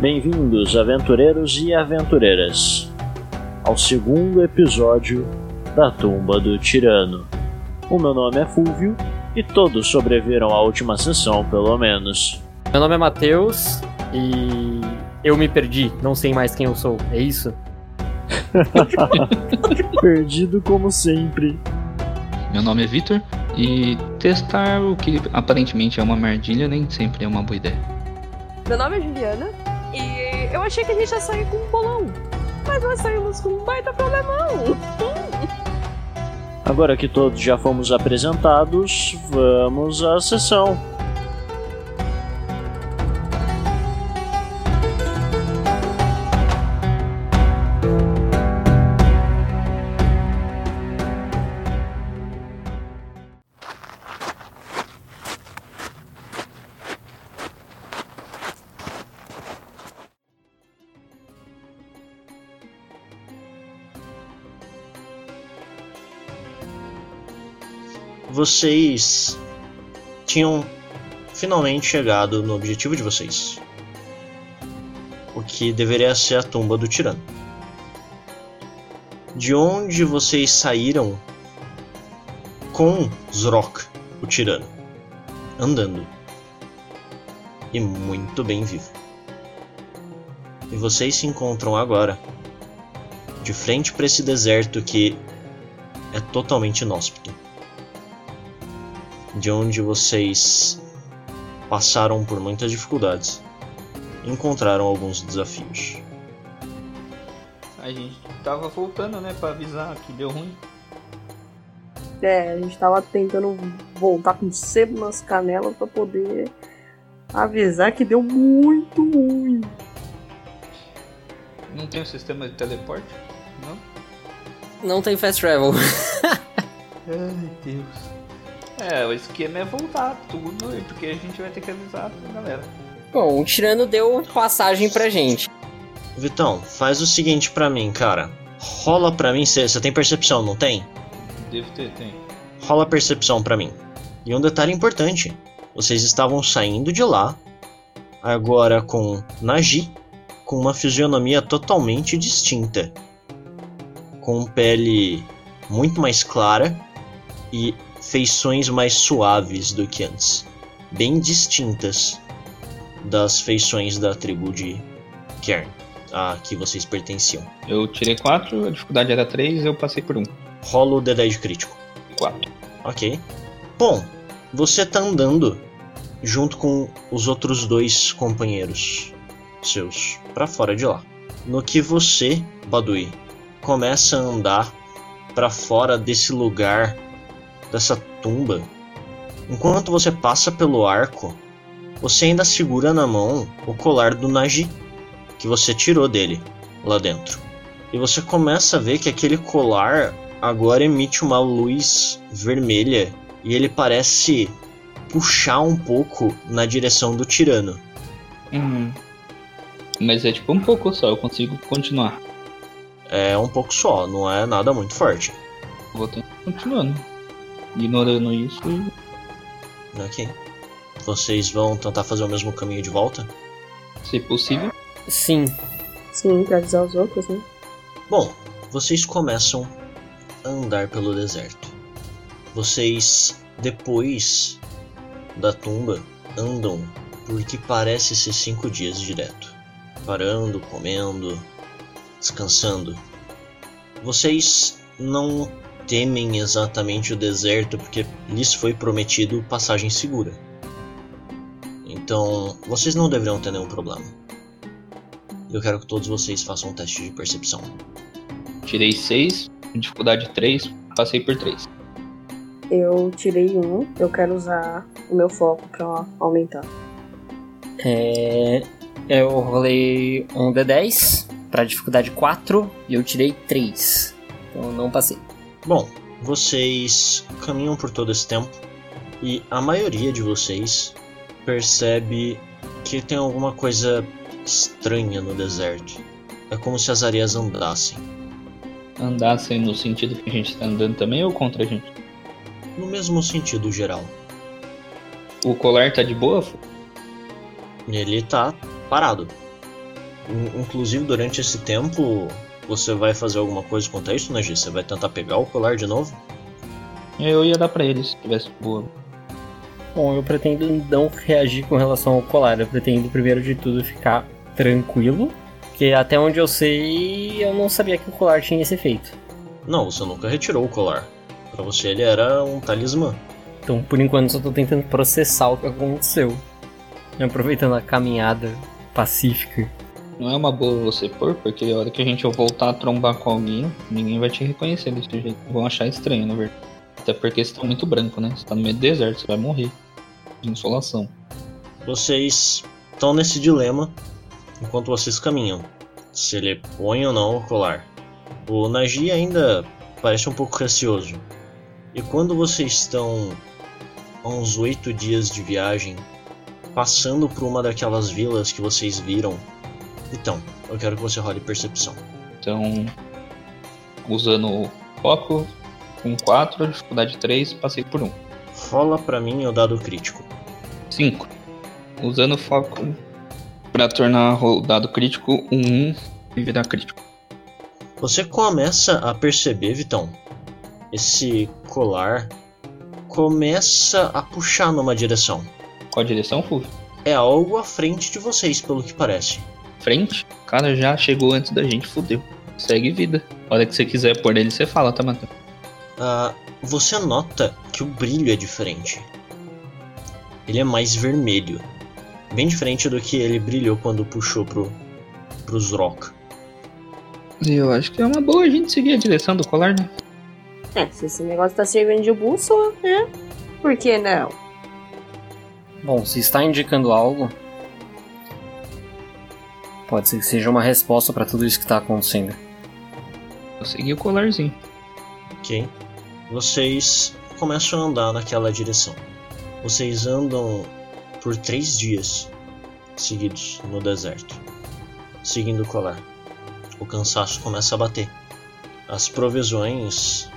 Bem-vindos, aventureiros e aventureiras, ao segundo episódio da Tumba do Tirano. O meu nome é Fúvio e todos sobreviveram à última sessão, pelo menos. Meu nome é Matheus e eu me perdi, não sei mais quem eu sou, é isso? Perdido como sempre. Meu nome é Vitor e testar o que aparentemente é uma armadilha nem sempre é uma boa ideia. Meu nome é Juliana eu achei que a gente ia sair com um bolão, mas nós saímos com um baita problemão. Agora que todos já fomos apresentados, vamos à sessão. Vocês tinham finalmente chegado no objetivo de vocês. O que deveria ser a tumba do tirano. De onde vocês saíram com Zrok, o tirano, andando. E muito bem vivo. E vocês se encontram agora de frente para esse deserto que é totalmente inóspito de onde vocês passaram por muitas dificuldades, encontraram alguns desafios. A gente tava voltando, né, para avisar que deu ruim. É, a gente tava tentando voltar com sebo nas canelas para poder avisar que deu muito ruim. Não tem um sistema de teleporte? Não? Não tem fast travel. Ai, Deus. É, o esquema é voltar tudo, porque a gente vai ter que avisar pra galera. Bom, o tirano deu passagem pra gente. Vitão, faz o seguinte pra mim, cara. Rola pra mim, você tem percepção, não tem? Devo ter, tem. Rola percepção pra mim. E um detalhe importante: vocês estavam saindo de lá, agora com Nagi, com uma fisionomia totalmente distinta. Com pele muito mais clara e feições mais suaves do que antes, bem distintas das feições da tribo de Kern, a que vocês pertenciam. Eu tirei 4, a dificuldade era 3, eu passei por 1. Um. Rola o D10 crítico. 4. Ok. Bom, você tá andando junto com os outros dois companheiros seus para fora de lá. No que você, Badui, começa a andar para fora desse lugar dessa tumba, enquanto você passa pelo arco, você ainda segura na mão o colar do Naji que você tirou dele lá dentro. E você começa a ver que aquele colar agora emite uma luz vermelha e ele parece puxar um pouco na direção do tirano. Uhum. Mas é tipo um pouco só, eu consigo continuar. É um pouco só, não é nada muito forte. Vou continuando ignorando isso. Ok. Vocês vão tentar fazer o mesmo caminho de volta? Se possível. Sim. Sim, pra avisar os outros, né? Bom, vocês começam a andar pelo deserto. Vocês, depois da tumba, andam por que parece ser cinco dias direto. Parando, comendo, descansando. Vocês não temem exatamente o deserto porque lhes foi prometido passagem segura. Então, vocês não deveriam ter nenhum problema. Eu quero que todos vocês façam um teste de percepção. Tirei 6, dificuldade 3, passei por 3. Eu tirei 1, um, eu quero usar o meu foco para aumentar. É, eu rolei um D10 para dificuldade 4 e eu tirei 3. Então não passei. Bom, vocês caminham por todo esse tempo e a maioria de vocês percebe que tem alguma coisa estranha no deserto. É como se as areias andassem. Andassem no sentido que a gente está andando também ou contra a gente? No mesmo sentido geral. O colar tá de boa? Ele tá parado. Inclusive, durante esse tempo, você vai fazer alguma coisa contra isso, Nagi? Você vai tentar pegar o colar de novo? Eu ia dar pra eles, se tivesse boa. Bom, eu pretendo não reagir com relação ao colar. Eu pretendo, primeiro de tudo, ficar tranquilo. Porque até onde eu sei, eu não sabia que o colar tinha esse efeito. Não, você nunca retirou o colar. Para você ele era um talismã. Então, por enquanto, só tô tentando processar o que aconteceu. Aproveitando a caminhada pacífica. Não é uma boa você pôr, porque a hora que a gente voltar a trombar com alguém, ninguém vai te reconhecer desse jeito. Vão achar estranho, na verdade. Até porque você tá muito branco, né? Você tá no meio do deserto, você vai morrer de insolação. Vocês estão nesse dilema enquanto vocês caminham. Se ele põe ou não o colar. O Nagi ainda parece um pouco receoso. E quando vocês estão a uns oito dias de viagem, passando por uma daquelas vilas que vocês viram, então, eu quero que você role percepção. Então, usando o foco, com 4, dificuldade 3, passei por 1. Rola pra mim o dado crítico. 5. Usando o foco para tornar o dado crítico um 1 e virar crítico. Você começa a perceber, Vitão, esse colar começa a puxar numa direção. Qual direção, Fulvio? É algo à frente de vocês, pelo que parece. Frente? O cara já chegou antes da gente, fodeu. Segue vida. A hora que você quiser pôr ele, você fala, tá, Matheus? Uh, você nota que o brilho é diferente. Ele é mais vermelho. Bem diferente do que ele brilhou quando puxou pro, pros rock. Eu acho que é uma boa a gente seguir a direção do colar, né? É, se esse negócio tá servindo de bússola, né? Por que não? Bom, se está indicando algo, pode ser que seja uma resposta para tudo isso que está acontecendo. Eu segui o colarzinho. Ok. Vocês começam a andar naquela direção. Vocês andam por três dias seguidos no deserto, seguindo o colar. O cansaço começa a bater. As provisões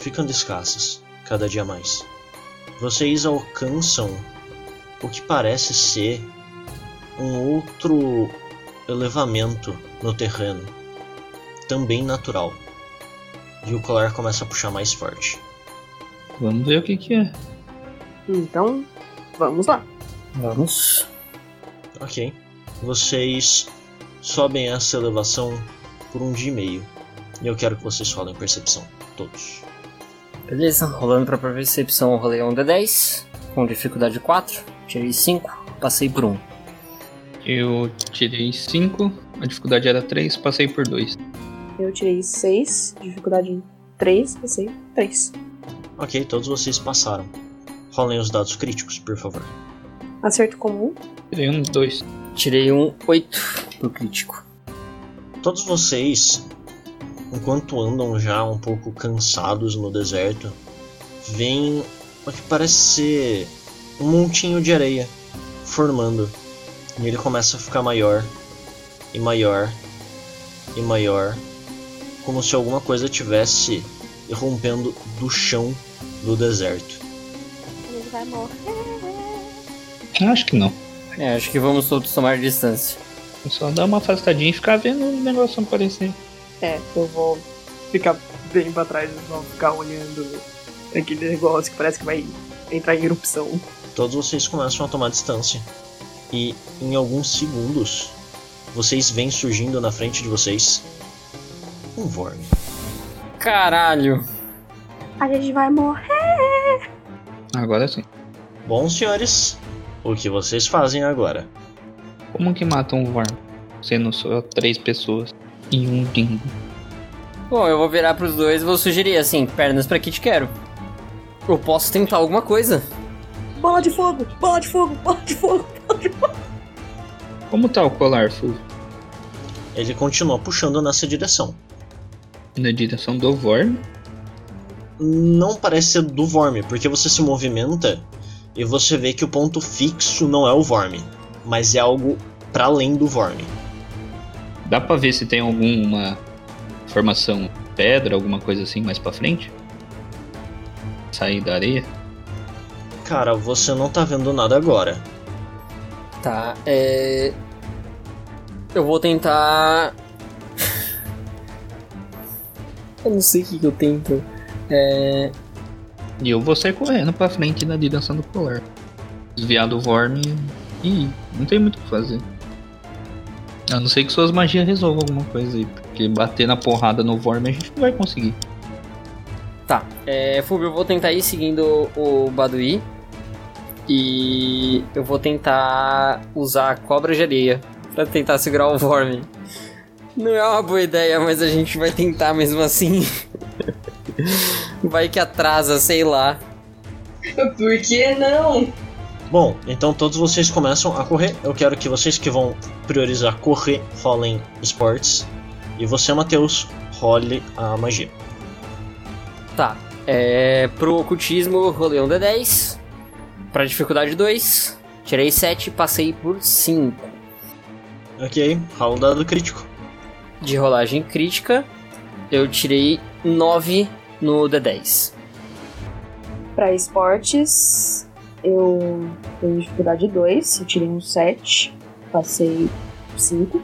ficando escassas cada dia mais. Vocês alcançam o que parece ser um outro elevamento no terreno, também natural. E o colar começa a puxar mais forte. Vamos ver o que, que é. Então, vamos lá. Vamos. Ok. Vocês sobem essa elevação por um dia e meio. E eu quero que vocês falem percepção. Todos. Beleza, rolando pra percepção, eu rolei um D10, com dificuldade 4, tirei 5, passei por 1. Eu tirei 5, a dificuldade era 3, passei por 2. Eu tirei 6, dificuldade 3, passei 3. Ok, todos vocês passaram. Rolem os dados críticos, por favor. Acerto comum. Tirei um 2. Tirei um 8 pro crítico. Todos vocês enquanto andam já um pouco cansados no deserto, vem o que parece ser um montinho de areia formando. E ele começa a ficar maior e maior e maior, como se alguma coisa tivesse irrompendo do chão do deserto. Ele vai morrer. Acho que não. É, acho que vamos todos tomar distância. Só dar uma afastadinha e ficar vendo o negócio aparecer. É, eu vou ficar bem pra trás, vou ficar olhando aquele negócio que parece que vai entrar em erupção. Todos vocês começam a tomar distância. E em alguns segundos, vocês veem surgindo na frente de vocês um Vorm. Caralho! A gente vai morrer! Agora sim. Bom, senhores, o que vocês fazem agora? Como que matam um Vorm? Sendo só três pessoas e um dingo. Bom, eu vou virar pros dois e vou sugerir assim, pernas pra que te quero. Eu posso tentar alguma coisa. Bola de fogo! Bola de fogo! Bola de fogo! Como tá o colar, Fu? Ele continua puxando nessa direção. Na direção do Vorm? Não parece ser do Vorm, porque você se movimenta e você vê que o ponto fixo não é o Vorm, mas é algo para além do Vorm. Dá pra ver se tem alguma formação pedra, alguma coisa assim mais pra frente? Sair da areia? Cara, você não tá vendo nada agora. Tá, é. Eu vou tentar. eu não sei o que, que eu tento. É. E eu vou sair correndo pra frente na direção do colar. Desviar do Vorm e não tem muito o que fazer. A não ser que suas magias resolvam alguma coisa aí. Porque bater na porrada no Vorm a gente não vai conseguir. Tá. É, Fulvio, eu vou tentar ir seguindo o Badui. E eu vou tentar usar a cobra de areia pra tentar segurar o Vorm. Não é uma boa ideia, mas a gente vai tentar mesmo assim. Vai que atrasa, sei lá. Por que não? Bom, então todos vocês começam a correr. Eu quero que vocês que vão priorizar correr rolem esportes. E você, Matheus, role a magia. Tá. É, pro ocultismo, rolei um D10. Pra dificuldade 2, tirei 7 passei por 5. Ok, rola um dado crítico. De rolagem crítica, eu tirei 9 no D10. Pra esportes, eu tenho dificuldade 2, eu tirei um 7, passei 5.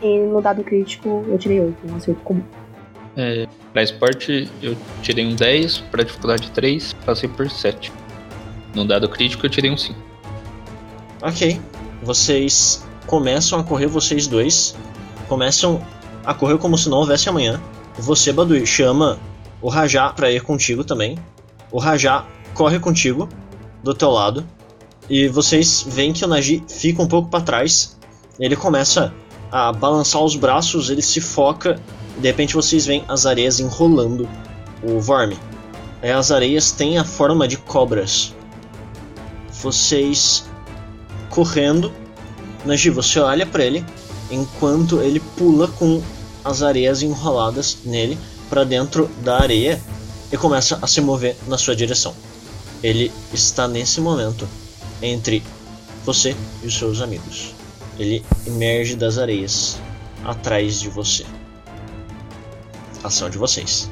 E no dado crítico eu tirei 8, um acerto comum. É, pra esporte eu tirei um 10, pra dificuldade 3, passei por 7. No dado crítico eu tirei um 5. Ok, vocês começam a correr, vocês dois. Começam a correr como se não houvesse amanhã. Você, Badui, chama o Rajá pra ir contigo também. O Rajá corre contigo, do teu lado. E vocês veem que o Nagi fica um pouco para trás. Ele começa a balançar os braços, ele se foca. De repente vocês veem as areias enrolando o Vorme. As areias têm a forma de cobras. Vocês correndo. Nagi, você olha para ele enquanto ele pula com as areias enroladas nele para dentro da areia e começa a se mover na sua direção. Ele está nesse momento entre você e os seus amigos. Ele emerge das areias atrás de você. Ação de vocês.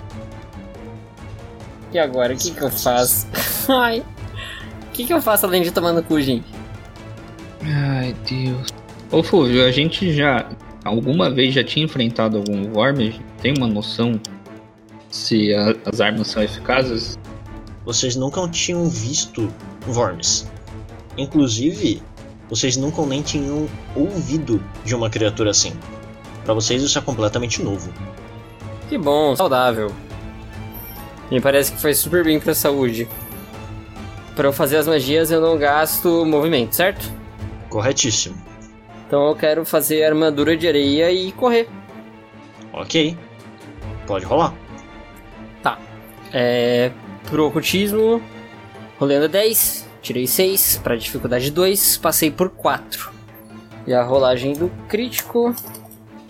E agora, o que, que eu faço? Ai. O que, que eu faço além de tomar no cu, gente? Ai, Deus. Ô, Fulvio, a gente já alguma vez já tinha enfrentado algum gente tem uma noção se a- as armas são eficazes? Vocês nunca tinham visto Worms. Inclusive, vocês nunca nem tinham ouvido de uma criatura assim. Para vocês isso é completamente novo. Que bom, saudável. Me parece que faz super bem pra saúde. Pra eu fazer as magias eu não gasto movimento, certo? Corretíssimo. Então eu quero fazer armadura de areia e correr. Ok. Pode rolar. É. Pro ocultismo, rolando 10, tirei 6, pra dificuldade 2, passei por 4. E a rolagem do crítico,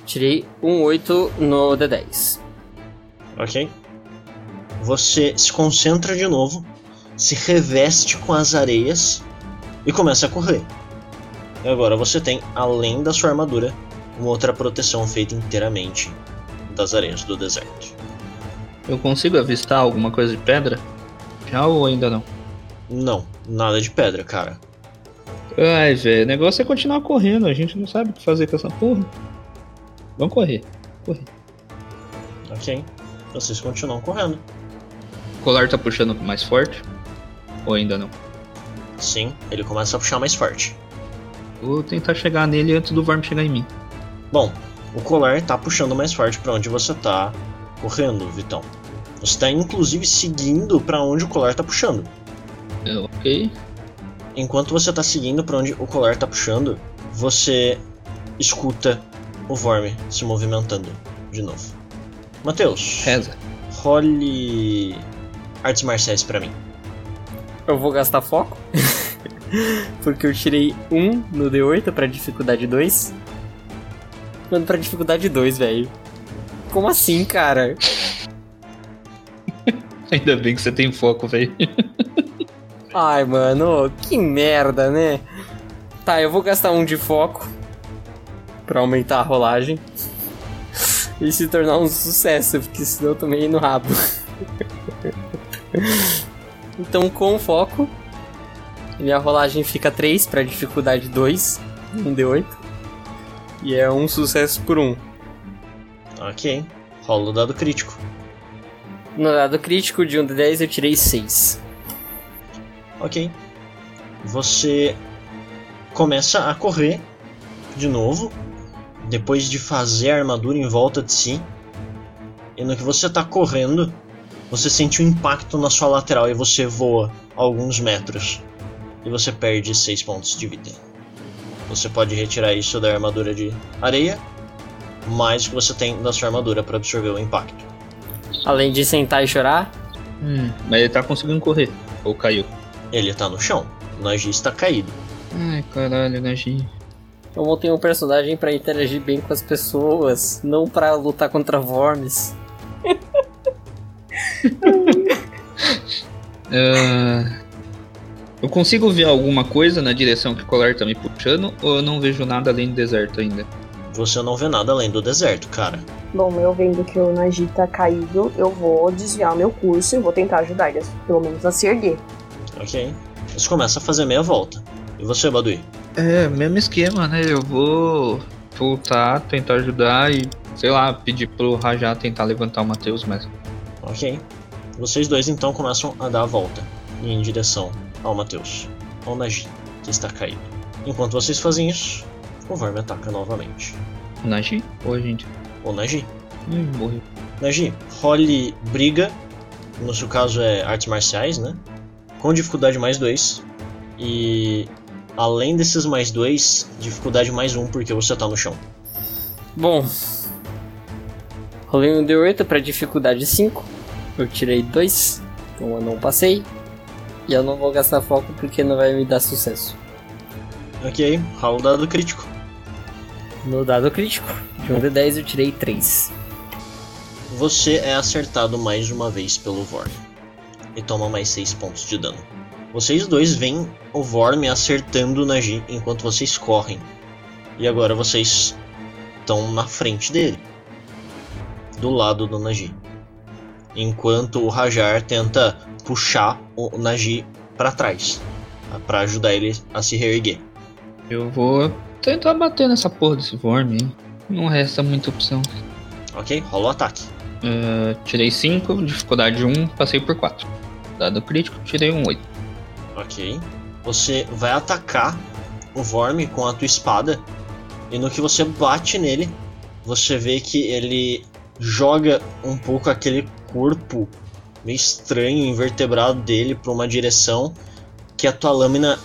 tirei um 8 no D10. Ok? Você se concentra de novo, se reveste com as areias e começa a correr. E agora você tem, além da sua armadura, uma outra proteção feita inteiramente das areias do deserto. Eu consigo avistar alguma coisa de pedra? Já ou ainda não? Não, nada de pedra, cara. Ai, velho, o negócio é continuar correndo, a gente não sabe o que fazer com essa porra. Vamos correr. Ok? Vocês continuam correndo. O colar tá puxando mais forte? Ou ainda não? Sim, ele começa a puxar mais forte. Vou tentar chegar nele antes do Vorm chegar em mim. Bom, o colar tá puxando mais forte pra onde você tá correndo, Vitão. Você tá inclusive seguindo pra onde o colar tá puxando. É, ok. Enquanto você tá seguindo pra onde o colar tá puxando, você escuta o Vorme se movimentando de novo. Matheus, Reza. role artes marciais pra mim. Eu vou gastar foco. Porque eu tirei 1 no D8 pra dificuldade 2. Mano, pra dificuldade 2, velho. Como assim, cara? Ainda bem que você tem foco, velho. Ai, mano, que merda, né? Tá, eu vou gastar um de foco pra aumentar a rolagem e se tornar um sucesso, porque senão eu tomei no rabo. Então, com foco, minha rolagem fica 3 pra dificuldade 2, um D8. E é um sucesso por um. Ok. Rola o dado crítico. No dado crítico de 1 de 10 eu tirei 6. Ok. Você começa a correr de novo, depois de fazer a armadura em volta de si. E no que você está correndo, você sente um impacto na sua lateral e você voa alguns metros. E você perde 6 pontos de vida. Você pode retirar isso da armadura de areia, mais o que você tem da sua armadura para absorver o impacto. Além de sentar e chorar, Hum, mas ele tá conseguindo correr. Ou caiu. Ele tá no chão. O Nagi está caído. Ai, caralho, Nagi. eu montei um personagem pra interagir bem com as pessoas, não pra lutar contra Vormes. Ah, eu consigo ver alguma coisa na direção que o colar tá me puxando ou eu não vejo nada além do deserto ainda? Você não vê nada além do deserto, cara. Bom, eu vendo que o Nagi tá caído, eu vou desviar meu curso e vou tentar ajudar ele, pelo menos a se erguer. Ok. Você começa a fazer meia volta. E você, Badui? É, mesmo esquema, né? Eu vou voltar, tentar ajudar e, sei lá, pedir pro Rajá tentar levantar o Matheus, mas. Ok. Vocês dois então começam a dar a volta e ir em direção ao Mateus, ao Nagi, que está caído. Enquanto vocês fazem isso, o Verme ataca novamente. Nagi? Ou a gente? O Nagi. Hum, morreu. Nagi, role briga, no seu caso é artes marciais, né? Com dificuldade mais dois. E além desses mais dois, dificuldade mais um porque você tá no chão. Bom, rolei um D8 pra dificuldade 5. Eu tirei 2, então eu não passei. E eu não vou gastar foco porque não vai me dar sucesso. Ok, rola o dado crítico. No dado crítico, de 1 de 10 eu tirei 3. Você é acertado mais uma vez pelo Vorm e toma mais 6 pontos de dano. Vocês dois veem o Vorm acertando o Nagi enquanto vocês correm. E agora vocês estão na frente dele, do lado do Nagi. Enquanto o Rajar tenta puxar o Nagi para trás, para ajudar ele a se reerguer. Eu vou tentar bater nessa porra desse Vorme, hein? Não resta muita opção. Ok? Rola o ataque. Ah, tirei 5, dificuldade 1, passei por 4. Dado crítico, tirei um 8. Ok. Você vai atacar o Vorm com a tua espada. E no que você bate nele, você vê que ele joga um pouco aquele corpo meio estranho, invertebrado dele para uma direção que a tua lâmina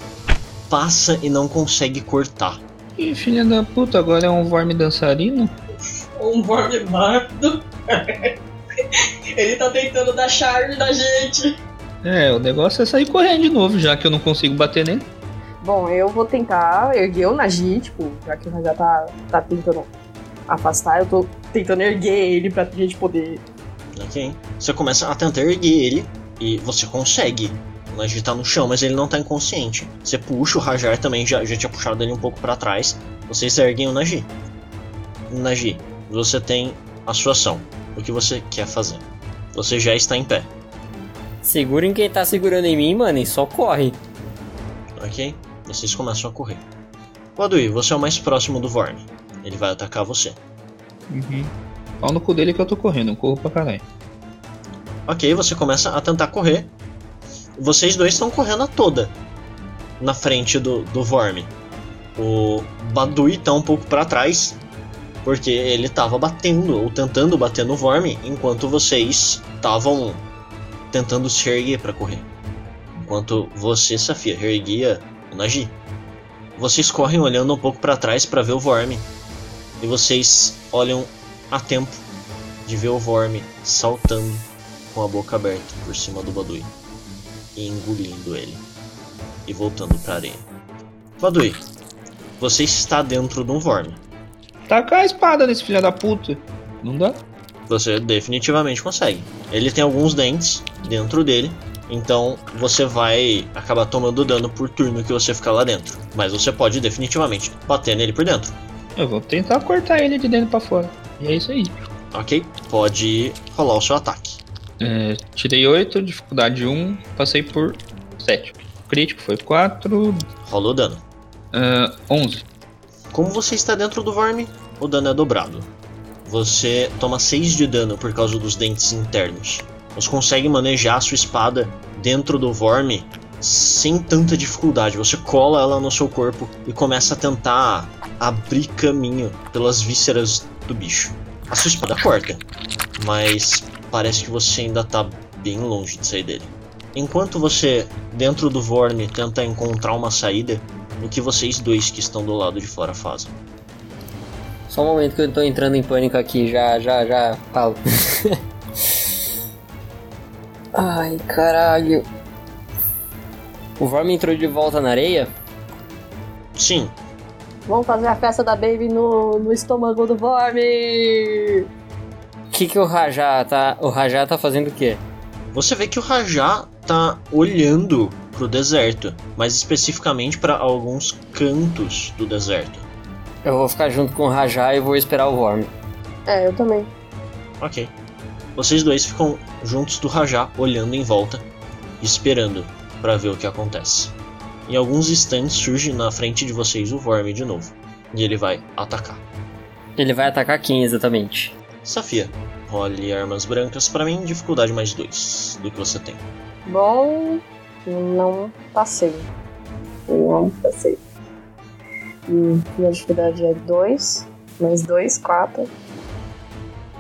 passa e não consegue cortar. Ih, filha da puta, agora é um Vorme dançarino? Um Vorm bardo. Ele tá tentando dar charme na gente. É, o negócio é sair correndo de novo, já que eu não consigo bater nele. Bom, eu vou tentar erguer o Nagi, tipo, já que o Raja tá, tá tentando afastar, eu tô tentando erguer ele pra gente poder. Ok? Você começa a tentar erguer ele e você consegue. O Nagi tá no chão, mas ele não tá inconsciente. Você puxa o Rajar também, já, já tinha puxado ele um pouco para trás. Vocês erguem o Nagi. Nagi, você tem a sua ação. O que você quer fazer? Você já está em pé, Segurem quem tá segurando em mim, mano, e só corre. ok? Vocês começam a correr. Wadui, você é o mais próximo do Vorm. Ele vai atacar você. Uhum. Pau no cu dele que eu tô correndo, eu corro pra caralho. Ok, você começa a tentar correr. Vocês dois estão correndo a toda na frente do, do Vorm. O Badui tá um pouco para trás, porque ele tava batendo, ou tentando bater no Vorm, enquanto vocês estavam tentando se erguer para correr. Enquanto você, Safia, erguia o Nagi. Vocês correm olhando um pouco para trás para ver o Vorm. E vocês olham a tempo de ver o Vorm saltando com a boca aberta por cima do Badui e engolindo ele e voltando para areia. Badui, você está dentro de um Vorm. Taca a espada nesse filho da puta. Não dá? Você definitivamente consegue. Ele tem alguns dentes dentro dele, então você vai acabar tomando dano por turno que você ficar lá dentro. Mas você pode definitivamente bater nele por dentro. Eu vou tentar cortar ele de dentro pra fora. E é isso aí. Ok? Pode rolar o seu ataque. É, tirei 8, dificuldade 1, passei por 7. Crítico foi 4, Rola o dano. ah, 11. Como você está dentro do Vorme, o dano é dobrado. Você toma 6 de dano por causa dos dentes internos. Você consegue manejar a sua espada dentro do Vorme sem tanta dificuldade. Você cola ela no seu corpo e começa a tentar abrir caminho pelas vísceras do bicho. A sua espada corta, mas parece que você ainda tá bem longe de sair dele. Enquanto você, dentro do Vorme, tenta encontrar uma saída, o que vocês dois que estão do lado de fora fazem? Só um momento que eu tô entrando em pânico aqui, já, já, já falo. Ai, caralho. O Vorme entrou de volta na areia? Sim, Vamos fazer a festa da Baby no, no estômago do Vorme! O que que o Rajá tá... O Rajá tá fazendo o quê? você vê que o Rajá tá olhando pro deserto, mais especificamente para alguns cantos do deserto. Eu vou ficar junto com o Rajá e vou esperar o Vorme. É, eu também. Ok. Vocês dois ficam juntos do Rajá, olhando em volta, esperando para ver o que acontece. Em alguns instantes surge na frente de vocês o Vorme de novo, e ele vai atacar. Ele vai atacar quem exatamente? Safia, role armas brancas para mim, dificuldade mais 2 do que você tem. Bom, não passei. Não passei. E minha dificuldade é 2, mais 2, 4.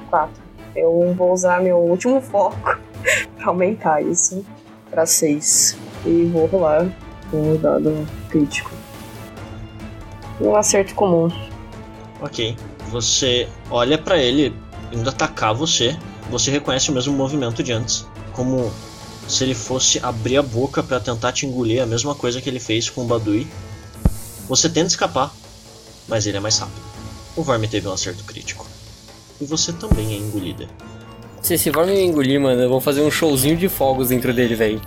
4. Eu vou usar meu último foco pra aumentar isso pra 6. E vou rolar com o dado crítico. Um acerto comum. Ok. Você olha pra ele indo atacar você. Você reconhece o mesmo movimento de antes, como se ele fosse abrir a boca pra tentar te engolir, a mesma coisa que ele fez com o Badui. Você tenta escapar, mas ele é mais rápido. O Vorme teve um acerto crítico. E você também é engolida. Se esse Vorme me engolir, mano, eu vou fazer um showzinho de fogos dentro dele, velho.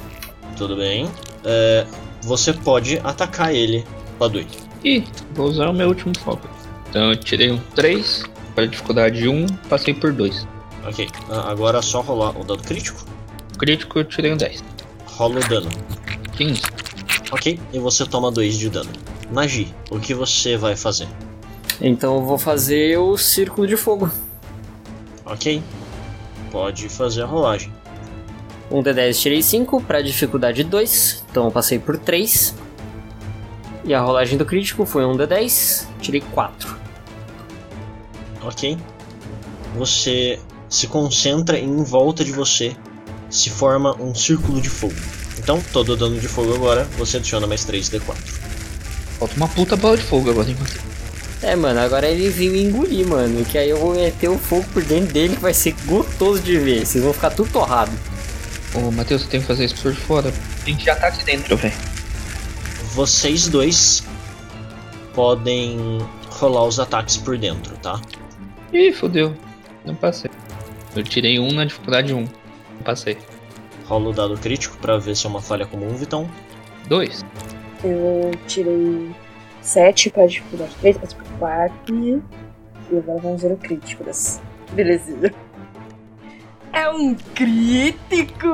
Tudo bem. É, você pode atacar ele, Badui. Ih, vou usar o meu último foco. Então eu tirei um 3, para dificuldade 1, passei por 2. Ok. a- Agora é só rolar o dado crítico. Crítico eu tirei um 10. Rola o dano. 15. Ok. E você toma 2 de dano. Nagi, o que você vai fazer? Então eu vou fazer o círculo de fogo. Ok. Pode fazer a rolagem. Um D10 tirei 5 para dificuldade 2, então eu passei por 3. E a rolagem do crítico foi um D10, tirei 4. Ok. Você se concentra e em volta de você se forma um círculo de fogo. Então, todo dano de fogo agora, você adiciona mais 3d4. Falta uma puta bola de fogo agora, hein, É, mano, agora ele veio me engolir, mano. Que aí eu vou meter o fogo por dentro dele que vai ser gostoso de ver. Vocês vão ficar tudo torrado. Ô, Matheus, você tem que fazer isso por fora. A gente já tá aqui dentro, velho. Vocês dois podem rolar os ataques por dentro, tá? Ih, fodeu. Não passei. Eu tirei um na dificuldade 1. Não passei. Rola o dado crítico pra ver se é uma falha comum, Vitão. 2. Eu tirei 7 pra dificuldade 3, passei por 4. E agora vamos ver o crítico dessa. Belezinha. É um crítico!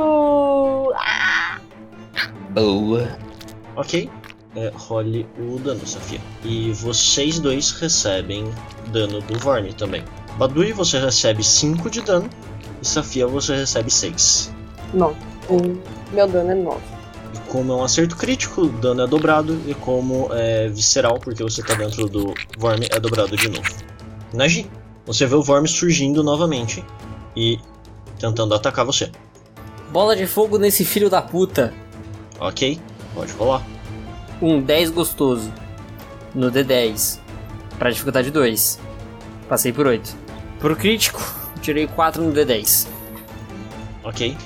Boa. Ok. É, role o dano, Safia. E vocês dois recebem dano do Vorne também. Badui, você recebe 5 de dano. E Safia, você recebe 6. Não. Meu dano é 9. E como é um acerto crítico, o dano é dobrado. E como é visceral, porque você tá dentro do Vorme, é dobrado de novo. Nagi, você vê o Vorme surgindo novamente. E tentando atacar você. Bola de fogo nesse filho da puta. Ok, pode rolar. Um 10 gostoso. No D10. Pra dificuldade 2. Passei por 8. Pro crítico, tirei 4 no D10. Ok.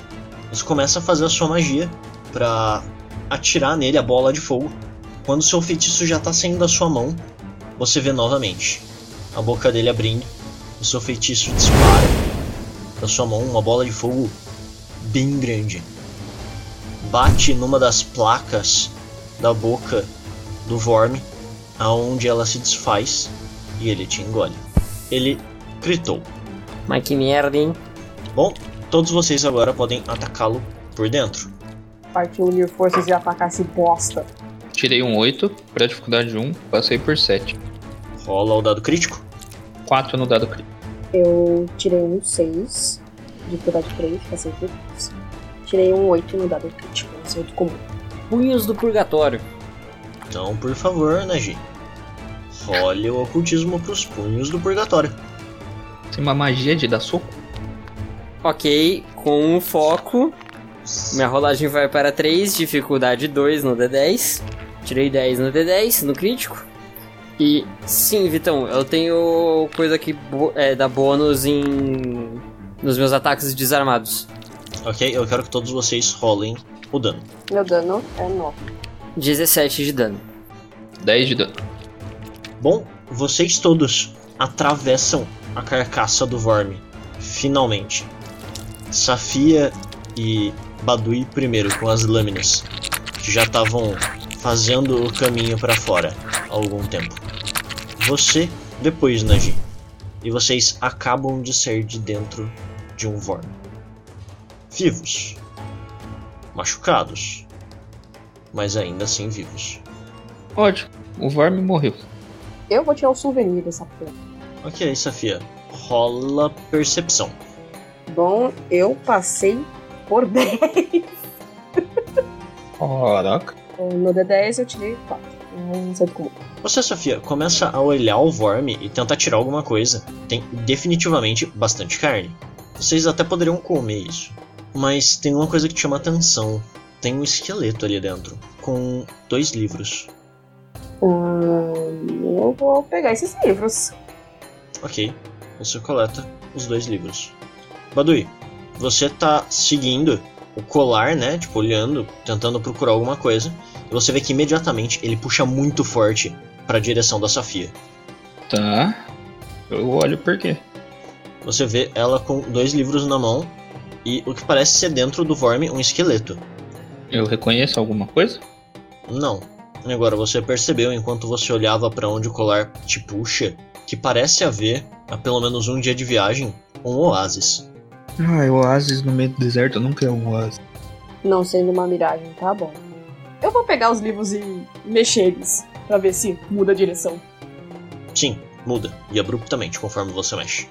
Você começa a fazer a sua magia pra atirar nele a bola de fogo. Quando seu feitiço já tá saindo da sua mão, você vê novamente a boca dele abrindo. O seu feitiço dispara da sua mão uma bola de fogo bem grande. Bate numa das placas da boca do Vorme, aonde ela se desfaz e ele te engole. Ele gritou. Mas que merda, hein? Bom, todos vocês agora podem atacá-lo por dentro. Partiu unir forças e atacar esse bosta. Tirei um 8 pra dificuldade 1, passei por 7. Rola o dado crítico. 4 no dado crítico. Eu tirei um 6, dificuldade 3, passei por isso. Tirei um 8 no dado crítico, acerto comum. Punhos do Purgatório. Então, por favor, Nagi. Role o ocultismo pros punhos do purgatório. Tem uma magia de dar soco. Ok, com um foco. Minha rolagem vai para 3, dificuldade 2 no D10. Tirei 10 no D10, no crítico. E sim, Vitão, eu tenho coisa que é, dá bônus em. nos meus ataques desarmados. Ok? Eu quero que todos vocês rolem o dano. Meu dano é 9. 17 de dano. 10 de dano. Bom, vocês todos atravessam a carcaça do Vorme. Finalmente. Safia e Badui primeiro com as lâminas, que já estavam fazendo o caminho para fora há algum tempo. Você depois, Nagi. E vocês acabam de sair de dentro de um Vorme. Vivos. Machucados. Mas ainda assim vivos. Ótimo. O Vorme morreu. Eu vou tirar o souvenir dessa porra. Ok, Safia. Rola percepção. Bom, eu passei por 10. Caraca. No D10 eu tirei 4. Comum. Você, Sofia, começa a olhar o Vorme e tentar tirar alguma coisa. Tem definitivamente bastante carne. Vocês até poderiam comer isso. Mas tem uma coisa que te chama atenção. Tem um esqueleto ali dentro, com dois livros. Hum, eu vou pegar esses livros. Ok, você coleta os dois livros. Badui, você tá seguindo o colar, né? Tipo, olhando, tentando procurar alguma coisa. E você vê que imediatamente ele puxa muito forte para a direção da Safia. Tá. Eu olho por quê? Você vê ela com dois livros na mão e o que parece ser dentro do Vorme um esqueleto. Eu reconheço alguma coisa? Não. Agora você percebeu enquanto você olhava para onde o colar te puxa que parece haver, há pelo menos um dia de viagem, um oásis. Ah, é oásis no meio do deserto nunca é um oásis. Não sendo uma miragem, tá bom. Eu vou pegar os livros e mexer eles pra ver se muda a direção. Sim, muda e abruptamente conforme você mexe.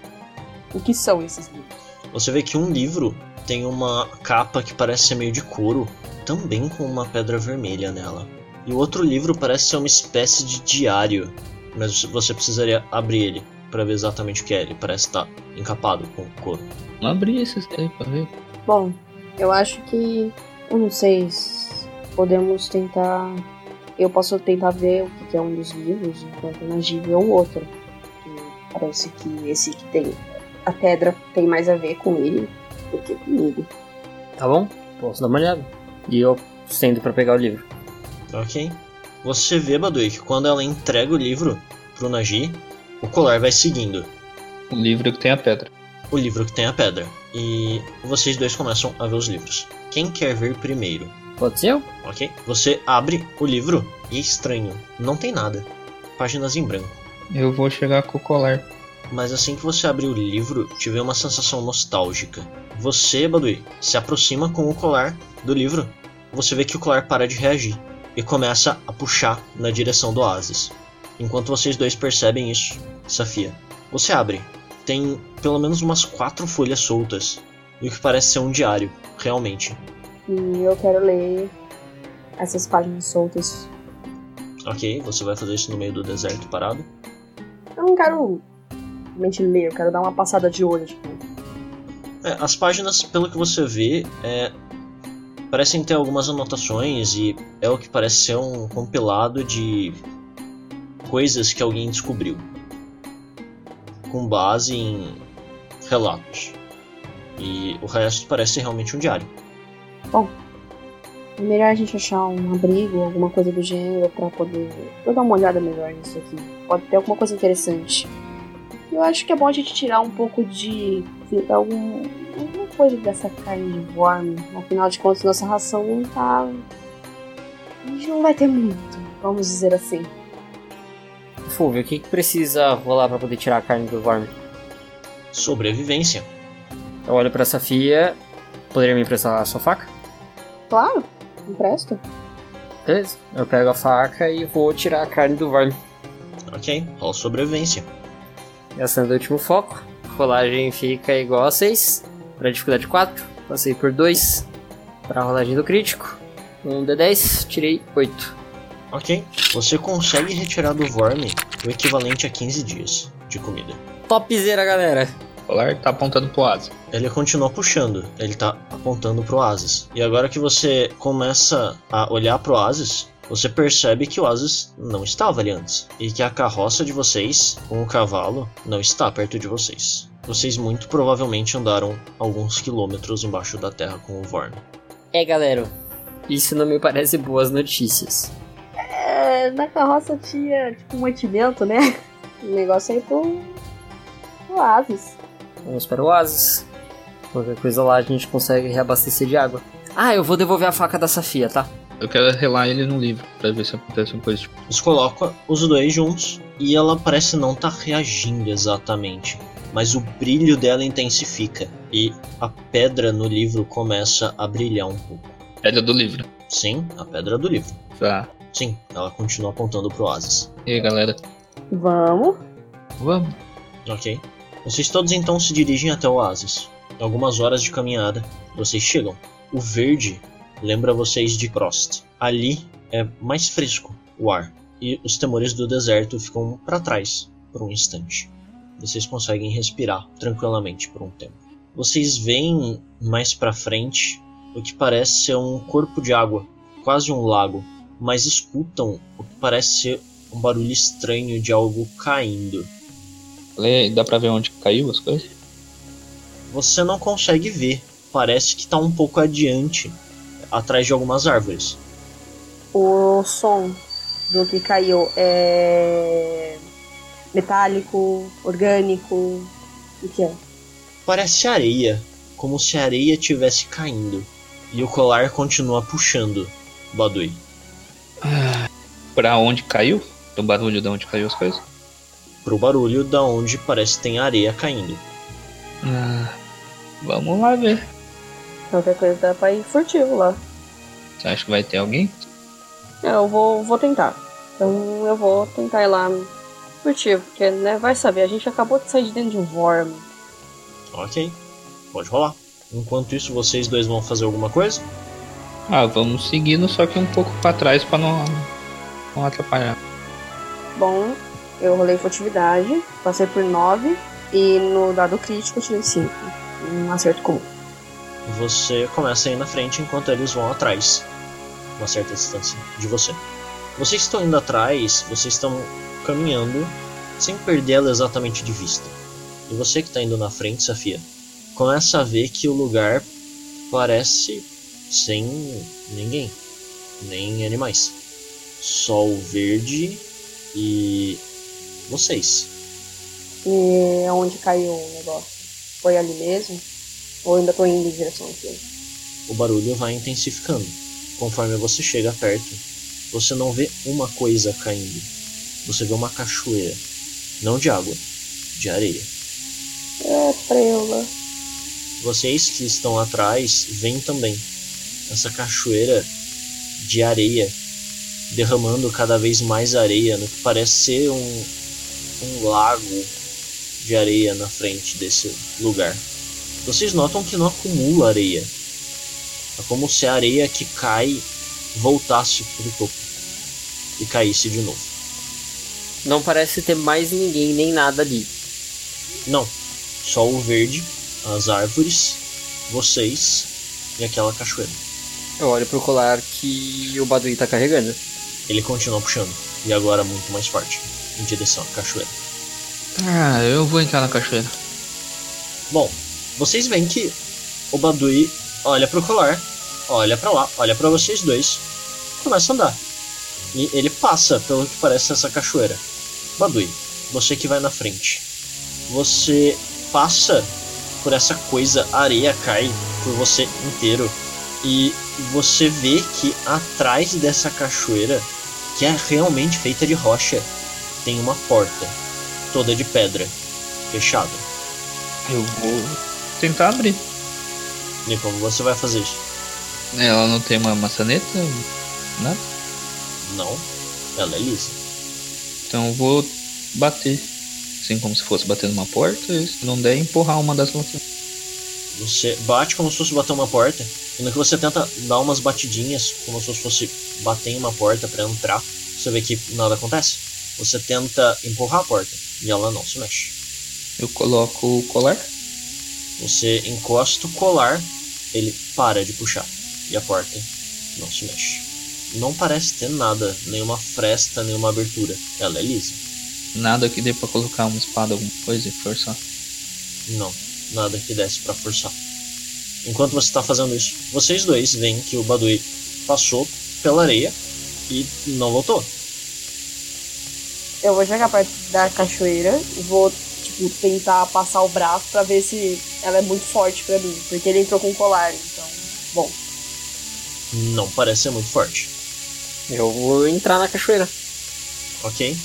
O que são esses livros? Você vê que um livro tem uma capa que parece ser meio de couro, também com uma pedra vermelha nela. E o outro livro parece ser uma espécie de diário, mas você precisaria abrir ele para ver exatamente o que é. Ele parece estar encapado com couro. Não abri esses daí pra ver. Bom, eu acho que. Eu não sei. se Podemos tentar. Eu posso tentar ver o que é um dos livros, enquanto na vê o outro. Que parece que esse que tem. A pedra tem mais a ver com ele do que comigo. Tá bom? Posso dar uma olhada. E eu estendo pra pegar o livro. Ok? Você vê, Badui, que quando ela entrega o livro pro Nagi, o colar vai seguindo O livro que tem a pedra. o livro que tem a pedra. E vocês dois começam a ver os livros. Quem quer ver primeiro? Pode ser? Ok? Você abre o livro e é estranho. Não tem nada. Páginas em branco. Eu vou chegar com o colar. Mas assim que você abre o livro, te vê uma sensação nostálgica. Você, Badui, se aproxima com o colar do livro. Você vê que o colar para de reagir e começa a puxar na direção do oásis. Enquanto vocês dois percebem isso, Safia, você abre. Tem pelo menos umas quatro folhas soltas e o que parece ser um diário, realmente. E eu quero ler essas páginas soltas. Ok, você vai fazer isso no meio do deserto parado. Eu não quero realmente ler, eu quero dar uma passada de olho, tipo. É, as páginas, pelo que você vê, é, parecem ter algumas anotações e é o que parece ser um compilado de coisas que alguém descobriu, com base em relatos. E o resto parece realmente um diário. É melhor a gente achar um abrigo, alguma coisa do gênero, pra poder. Eu dar uma olhada melhor nisso aqui. Pode ter alguma coisa interessante. Eu acho que é bom a gente tirar um pouco de. de algum, alguma coisa dessa carne de worm. Afinal de contas, nossa ração não tá. A gente não vai ter muito, vamos dizer assim. Fulvio, o que, que precisa rolar pra poder tirar a carne do Vorm? Sobrevivência. Eu olho pra Safia. Poderia me emprestar a sua faca? Claro, empresto. Beleza. Eu pego a faca e vou tirar a carne do Vorm. Ok, rola sobrevivência. Gastando o último foco. Rolagem fica igual a 6. Para dificuldade 4. Passei por 2. Para rolagem do crítico. Um D10, tirei 8. Ok, você consegue retirar do Vorme o equivalente a 15 dias de comida. Topzera, galera. O colar tá apontando pro asa. Ele continua puxando, ele tá apontando pro Oasis. E agora que você começa a olhar pro Oasis, você percebe que o Oasis não estava ali antes. E que a carroça de vocês, com o cavalo, não está perto de vocês. Vocês muito provavelmente andaram alguns quilômetros embaixo da terra com o Vorme. É, galera. Isso não me parece boas notícias. É, na carroça tinha tipo um mantimento, né? O negócio aí pro. pro Oasis. Vamos para o Oasis. Qualquer coisa lá a gente consegue reabastecer de água. Ah, eu vou devolver a faca da Safia, tá? Eu quero relar ele no livro pra ver se acontece uma coisa tipo. Você coloca os dois juntos e ela parece não estar reagindo exatamente. Mas o brilho dela intensifica e a pedra no livro começa a brilhar um pouco. Pedra do livro. Sim, a pedra do livro. Tá. Sim, ela continua apontando pro Oasis. E aí, galera? Vamos. Vamos. Ok. Vocês todos então se dirigem até o Oasis. Em algumas horas de caminhada, vocês chegam. O verde lembra vocês de Frost. Ali é mais fresco o ar e os temores do deserto ficam para trás por um instante. Vocês conseguem respirar tranquilamente por um tempo. Vocês veem mais para frente o que parece ser um corpo de água, quase um lago, mas escutam o que parece ser um barulho estranho de algo caindo. Lê, dá pra ver onde caiu as coisas? Você não consegue ver, parece que está um pouco adiante, atrás de algumas árvores. O som do que caiu é. metálico, orgânico. O que é? Parece areia, como se a areia tivesse caindo. E o colar continua puxando Badui. Pra onde caiu? O barulho de onde caiu as coisas? Pro barulho da onde parece que tem areia caindo. Ah, vamos lá ver. Qualquer coisa dá pra ir furtivo lá. Você acha que vai ter alguém? É, eu vou, vou tentar. Então eu vou tentar ir lá furtivo, porque né, vai saber, a gente acabou de sair de dentro de um worm. Ok, pode rolar. Enquanto isso, vocês dois vão fazer alguma coisa? Ah, vamos seguindo, só que um pouco pra trás pra não, não atrapalhar. Bom, eu rolei furtividade, passei por 9 e no dado crítico eu tirei 5. Um acerto comum. Você começa a ir na frente enquanto eles vão atrás, uma certa distância de você. Vocês estão indo atrás, vocês estão caminhando sem perdê-la exatamente de vista. E você que está indo na frente, Safia, começa a ver que o lugar parece sem ninguém, nem animais. Sol verde e vocês. E onde caiu o negócio? Foi ali mesmo? Ou ainda tô indo em direção àquilo? O barulho vai intensificando. Conforme você chega perto, você não vê uma coisa caindo. Você vê uma cachoeira. Não de água, de areia. É, preula. Vocês que estão atrás veem também essa cachoeira de areia derramando cada vez mais areia no que parece ser um, um lago de areia na frente desse lugar. Vocês notam que não acumula areia. É como se a areia que cai voltasse pro topo e caísse de novo. Não parece ter mais ninguém nem nada ali. Não, só o verde, as árvores, vocês e aquela cachoeira. Eu olho pro colar que o Badui tá carregando. Ele continua puxando, e agora muito mais forte, em direção à cachoeira. Ah, eu vou entrar na cachoeira. Bom, vocês veem que o Badui olha pro colar, olha pra lá, olha pra vocês dois, começa a andar. E ele passa pelo que parece essa cachoeira. Badui, você que vai na frente. Você passa por essa coisa, a areia cai por você inteiro. E você vê que atrás dessa cachoeira, que é realmente feita de rocha, tem uma porta, toda de pedra, fechada. Eu vou tentar abrir. E como você vai fazer isso? Ela não tem uma maçaneta? Nada? Não, ela é lisa. Então eu vou bater. Assim como se fosse bater numa porta. E se não der, empurrar uma das lanternas. Você bate como se fosse bater uma porta. E no que você tenta dar umas batidinhas, como se fosse bater em uma porta para entrar, você vê que nada acontece. Você tenta empurrar a porta e ela não se mexe. Eu coloco o colar. Você encosta o colar, ele para de puxar e a porta não se mexe. Não parece ter nada, nenhuma fresta, nenhuma abertura. Ela é lisa. Nada que dê pra colocar uma espada, alguma coisa e forçar. Não, nada que desse pra forçar. Enquanto você tá fazendo isso, vocês dois veem que o Badui passou pela areia e não voltou. Eu vou chegar perto da cachoeira e vou, tipo, tentar passar o braço pra ver se ela é muito forte pra mim. Porque ele entrou com colar, então. Bom, Não parece ser muito forte. Eu vou entrar na cachoeira. Ok?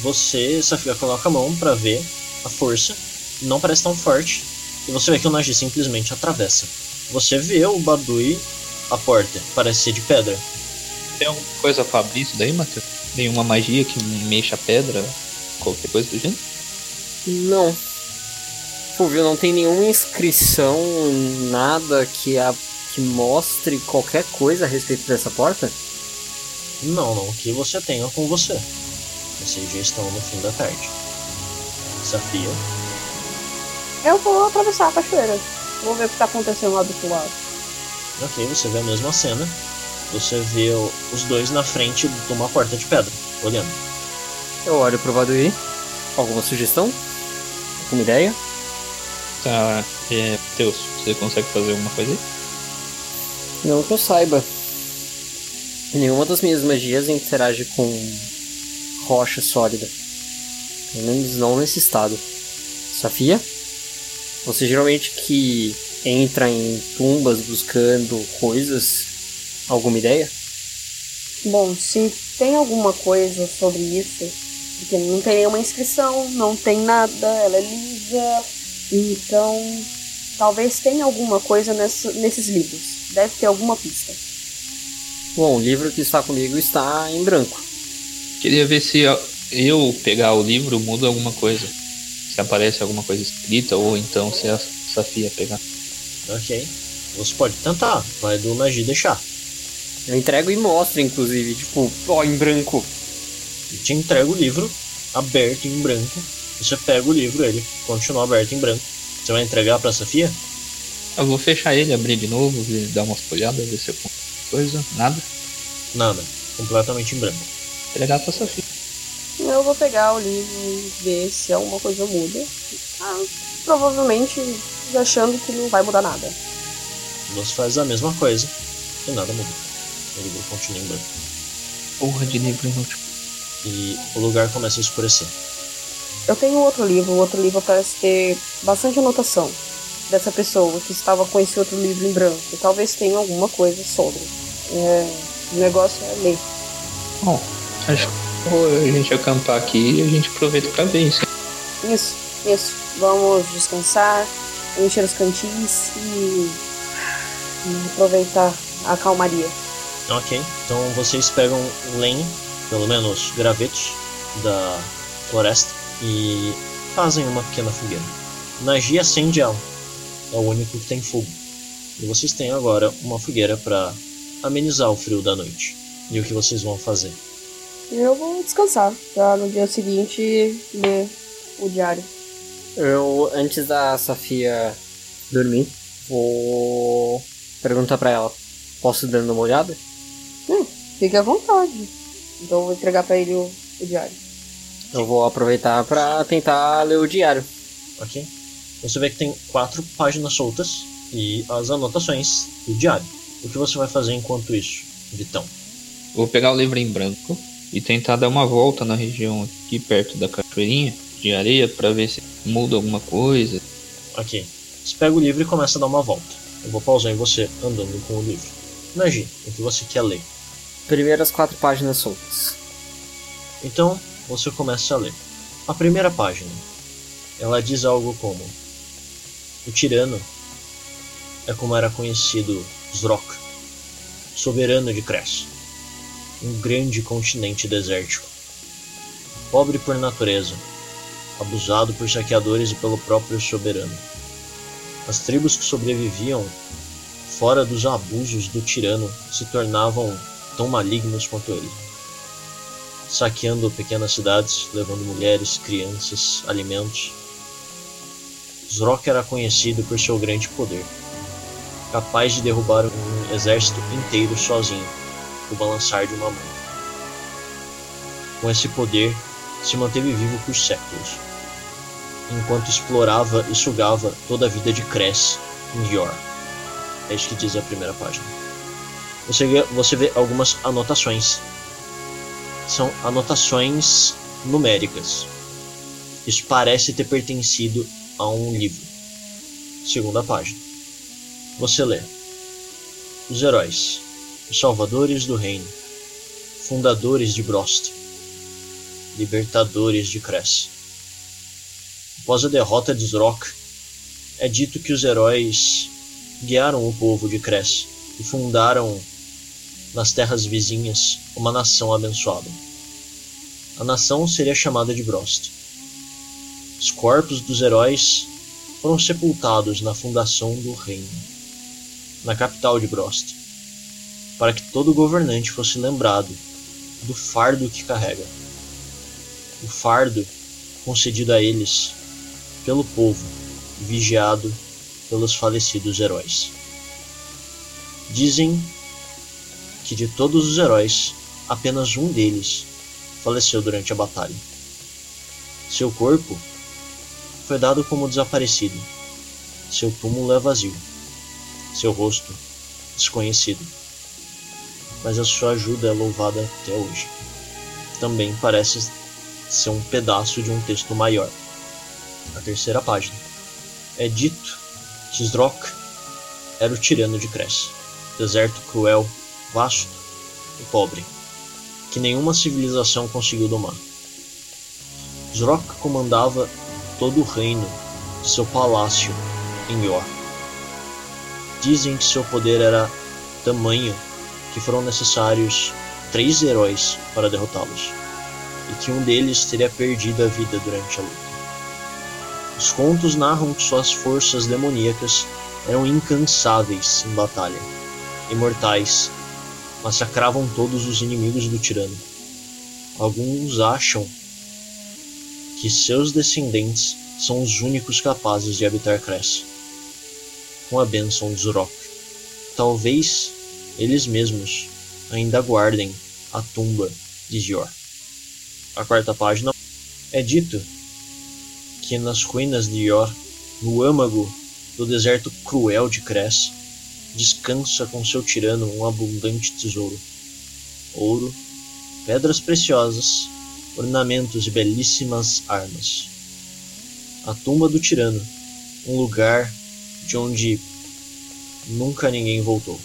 Você, Safia, coloca a mão pra ver a força. Não parece tão forte. E você vê que o Nagi simplesmente atravessa. Você vê o Badui, a porta, parece ser de pedra. Tem alguma coisa pra abrir isso daí, Matheus? Nenhuma magia que mexa a pedra? Qualquer coisa do gênero? Não. Fulvio, não tem nenhuma inscrição, nada que, a, que mostre qualquer coisa a respeito dessa porta? Não, não que você tenha com você. Vocês já estão no fim da tarde. Safia, eu vou atravessar a cachoeira. Vou ver o que tá acontecendo lá do outro lado. ok, você vê a mesma cena. Você vê os dois na frente de uma porta de pedra, olhando. Eu olho pro Badui. Alguma sugestão? Alguma ideia? Tá, é. Matheus, você consegue fazer alguma coisa aí? Não que eu saiba. Nenhuma das minhas magias interage com rocha sólida. Pelo menos não nesse estado. Safia? Você geralmente que entra em tumbas buscando coisas, alguma ideia? Bom, se tem alguma coisa sobre isso, porque não tem nenhuma inscrição, não tem nada, ela é lisa, então talvez tenha alguma coisa nessa- nesses livros. Deve ter alguma pista. Bom, o livro que está comigo está em branco. Queria ver se eu- eu pegar o livro muda alguma coisa. Se aparece alguma coisa escrita, ou então se a Safia pegar. Ok. Você pode tentar, vai do Nagi deixar. Eu entrego e mostro, inclusive, tipo, ó, em branco. E te entrega o livro aberto em branco. Você pega o livro, ele continua aberto em branco. Você vai entregar pra Safia? Eu vou fechar ele, abrir de novo, ver- dar umas folhadas, ver se eu consigo coisa. Nada. Nada. Completamente em branco. Entregar pra Safia. Eu vou pegar o livro e ver se alguma coisa muda. Ah, provavelmente achando que não vai mudar nada. Você faz a mesma coisa e nada muda. O livro continua em branco. Porra de livro inútil. E o lugar começa a escurecer. Eu tenho outro livro, o outro livro parece ter bastante anotação dessa pessoa que estava com esse outro livro em branco. Talvez tenha alguma coisa sobre. É, o negócio é ler. Bom, acho que a gente acampar aqui e a gente aproveita pra ver isso. Isso, isso. Vamos descansar, encher os cantis e, e aproveitar a calmaria. Ok. Então vocês pegam lenha, pelo menos gravetos, da floresta e fazem uma pequena fogueira. Nagi acende ela. É o único que tem fogo. E vocês têm agora uma fogueira para amenizar o frio da noite. E o que vocês vão fazer? Eu vou descansar pra no dia seguinte ler o diário. Eu, antes da Safia dormir, vou perguntar pra ela: posso dar uma olhada? Hum, fique à vontade. Então eu vou entregar pra ele o, o diário. Eu vou aproveitar pra tentar ler o diário. Ok? Você vê que tem quatro páginas soltas e as anotações do diário. O que você vai fazer enquanto isso, Vitão? Vou pegar o livro em branco e tentar dar uma volta na região aqui perto da cachoeirinha de areia pra ver se muda alguma coisa. Ok. Você pega o livro e começa a dar uma volta. Eu vou pausar em você andando com o livro. Nagi, o que você quer ler? Primeiras quatro páginas soltas. Então, você começa a ler. A primeira página. Ela diz algo como: O tirano é como era conhecido Zrok, soberano de Cress, um grande continente desértico. pobre por natureza, abusado por saqueadores e pelo próprio soberano. As tribos que sobreviviam fora dos abusos do tirano se tornavam tão malignos quanto ele, saqueando pequenas cidades, levando mulheres, crianças, alimentos. Zrock era conhecido por seu grande poder, capaz de derrubar um exército inteiro sozinho, o balançar de uma mão. Com esse poder, se manteve vivo por séculos, enquanto explorava e sugava toda a vida de Cress em Yor. É isso que diz a primeira página. Você vê, você vê algumas anotações. São anotações numéricas. Isso parece ter pertencido a um livro. Segunda página. Você lê: Os heróis, os salvadores do reino, fundadores de Brost, libertadores de Cress. Após a derrota de Zrock, é dito que os heróis guiaram o povo de Cress e fundaram nas terras vizinhas uma nação abençoada. A nação seria chamada de Brost. Os corpos dos heróis foram sepultados na fundação do reino, na capital de Brost, para que todo governante fosse lembrado do fardo que carrega. O fardo concedido a eles pelo povo, vigiado pelos falecidos heróis. Dizem que de todos os heróis, apenas um deles faleceu durante a batalha. Seu corpo foi dado como desaparecido. Seu túmulo é vazio. Seu rosto desconhecido. Mas a sua ajuda é louvada até hoje. Também parece ser um pedaço de um texto maior. A terceira página. É dito que Zrock era o tirano de Cress, deserto cruel, vasto e pobre, que nenhuma civilização conseguiu domar. Zrock comandava todo o reino de seu palácio em Yor. Dizem que seu poder era tamanho que foram necessários três heróis para derrotá-los, e que um deles teria perdido a vida durante a luta. Os contos narram que suas forças demoníacas eram incansáveis em batalha, imortais, massacravam todos os inimigos do tirano. Alguns acham que seus descendentes são os únicos capazes de habitar Cress, com a bênção de Zurok. Talvez eles mesmos ainda guardem a tumba de Gior. A quarta página é dito que nas ruínas de Yor, no âmago do deserto cruel de Cress, descansa com seu tirano um abundante tesouro: ouro, pedras preciosas, ornamentos e belíssimas armas. A tumba do tirano, um lugar de onde nunca ninguém voltou.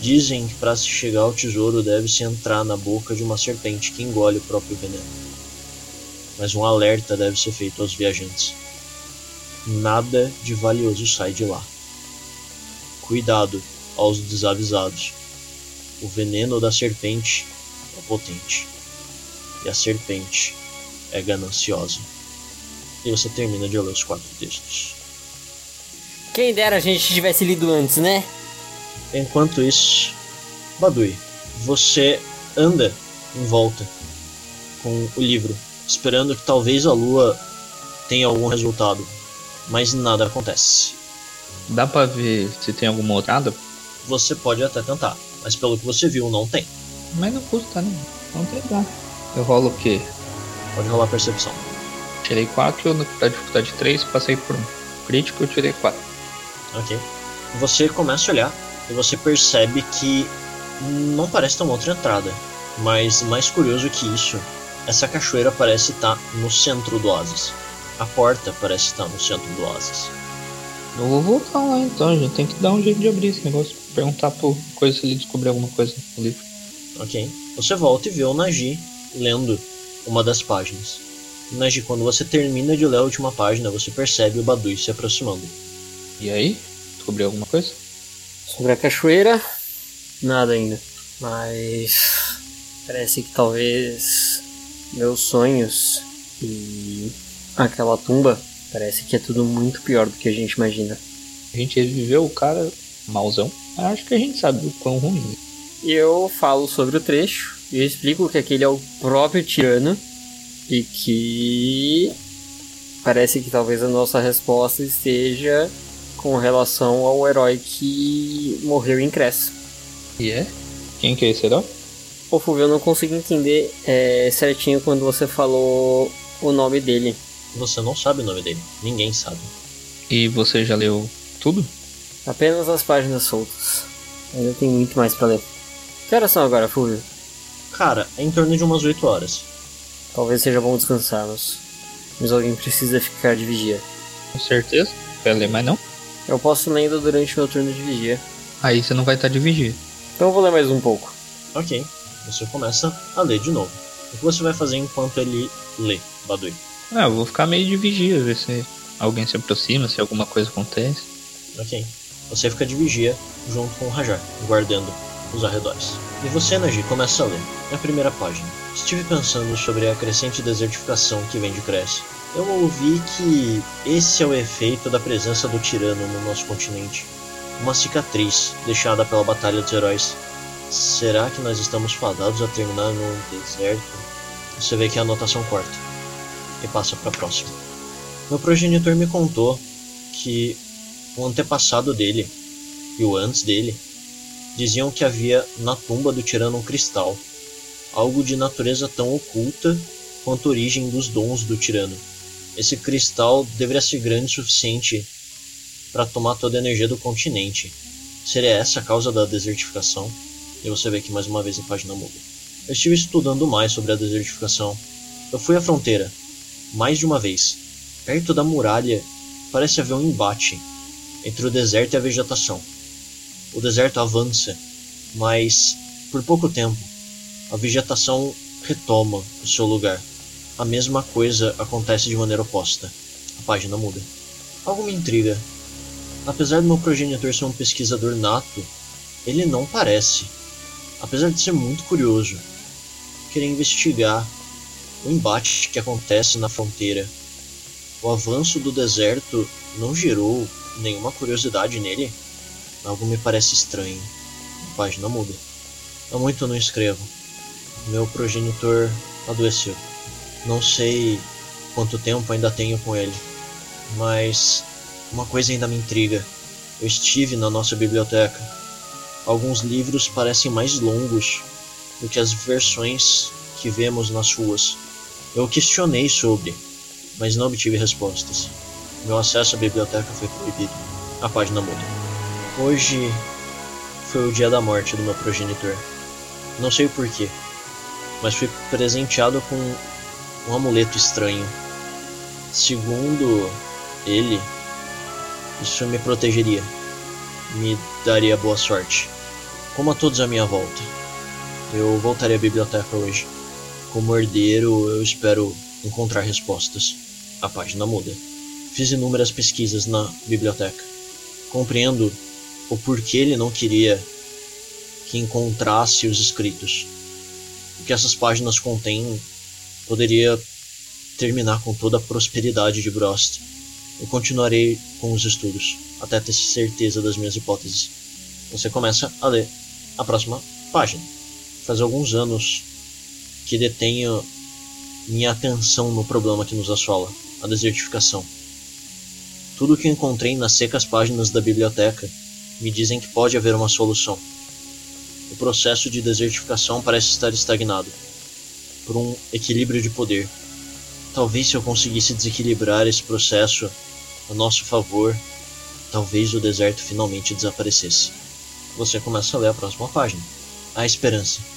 Dizem que para se chegar ao tesouro deve-se entrar na boca de uma serpente que engole o próprio veneno mas um alerta deve ser feito aos viajantes. Nada de valioso sai de lá. Cuidado aos desavisados. O veneno da serpente é potente. E a serpente é gananciosa. E você termina de ler os quatro textos. Quem dera a gente tivesse lido antes, né? Enquanto isso, Badui, você anda em volta com o livro esperando que talvez a lua tenha algum resultado, mas nada acontece. Dá pra ver se tem alguma outra Você pode até tentar, mas pelo que você viu, não tem. Mas não custa, né? Vamos tentar. Eu rolo o quê? Pode rolar percepção. Tirei 4, na dificuldade 3, passei por 1. Crítico, eu tirei 4. Ok. Você começa a olhar e você percebe que não parece ter uma outra entrada. Mas mais curioso que isso essa cachoeira parece estar no centro do oásis. A porta parece estar no centro do oásis. Eu vou voltar lá então, a gente tem que dar um jeito de abrir esse negócio. Perguntar por coisa se ele descobrir alguma coisa no livro. Ok. Você volta e vê o Nagi lendo uma das páginas. Nagi, quando você termina de ler a última página, você percebe o Badui se aproximando. E aí? Descobriu alguma coisa? Sobre a cachoeira, nada ainda. Mas parece que talvez meus sonhos e aquela tumba parece que é tudo muito pior do que a gente imagina. A gente reviveu o cara mauzão. Acho que a gente sabe o quão ruim. E eu falo sobre o trecho e eu explico que aquele é o próprio tirano e que parece que talvez a nossa resposta esteja com relação ao herói que morreu em Cresce. E é? Quem que é esse herói? Ô Fulvio, eu não consigo entender é, certinho quando você falou o nome dele. Você não sabe o nome dele. Ninguém sabe. E você já leu tudo? Apenas as páginas soltas. Ainda tem muito mais pra ler. Que horas são agora, Fulvio? Cara, é em torno de umas 8 horas. Talvez seja bom descansarmos. Mas alguém precisa ficar de vigia. Com certeza. Quer ler mais não? Eu posso lendo durante meu turno de vigia. Aí você não vai estar de vigia. Então eu vou ler mais um pouco. Ok. Você começa a ler de novo. O que você vai fazer enquanto ele lê, Badui? Ah, eu vou ficar meio de vigia, ver se alguém se aproxima, se alguma coisa acontece. Ok. Você fica de vigia junto com o Rajar, guardando os arredores. E você, Nagi, começa a ler. Na primeira página. Estive pensando sobre a crescente desertificação que vem de Cresce. Eu ouvi que esse é o efeito da presença do tirano no nosso continente. Uma cicatriz deixada pela Batalha dos Heróis. Será que nós estamos fadados a terminar num deserto? Você vê que a anotação corta e passa para a próxima. Meu progenitor me contou que o antepassado dele e o antes dele diziam que havia na tumba do tirano um cristal, algo de natureza tão oculta quanto a origem dos dons do tirano. Esse cristal deveria ser grande o suficiente para tomar toda a energia do continente. Seria essa a causa da desertificação? E você vê que mais uma vez a página muda. Eu estive estudando mais sobre a desertificação. Eu fui à fronteira, mais de uma vez. Perto da muralha, parece haver um embate entre o deserto e a vegetação. O deserto avança, mas por pouco tempo a vegetação retoma o seu lugar. A mesma coisa acontece de maneira oposta. A página muda. Algo me intriga. Apesar do meu progenitor ser um pesquisador nato, ele não parece. Apesar de ser muito curioso, querer investigar o embate que acontece na fronteira. O avanço do deserto não gerou nenhuma curiosidade nele? Algo me parece estranho. Página muda. Há muito não escrevo. Meu progenitor adoeceu. Não sei quanto tempo ainda tenho com ele, mas uma coisa ainda me intriga. Eu estive na nossa biblioteca. Alguns livros parecem mais longos do que as versões que vemos nas ruas. Eu questionei sobre, mas não obtive respostas. Meu acesso à biblioteca foi proibido. A página muda. Hoje foi o dia da morte do meu progenitor. Não sei o porquê, mas fui presenteado com um amuleto estranho. Segundo ele, isso me protegeria, me daria boa sorte, como a todos à minha volta. Eu voltarei à biblioteca hoje. Como herdeiro, eu espero encontrar respostas. A página muda. Fiz inúmeras pesquisas na biblioteca. Compreendo o porquê ele não queria que encontrasse os escritos. O que essas páginas contêm poderia terminar com toda a prosperidade de Brost. Eu continuarei com os estudos, até ter certeza das minhas hipóteses. Você começa a ler a próxima página. Faz alguns anos que detenho minha atenção no problema que nos assola, a desertificação. Tudo o que encontrei nas secas páginas da biblioteca me dizem que pode haver uma solução. O processo de desertificação parece estar estagnado por um equilíbrio de poder. Talvez se eu conseguisse desequilibrar esse processo a nosso favor, talvez o deserto finalmente desaparecesse. Você começa a ler a próxima página. A esperança.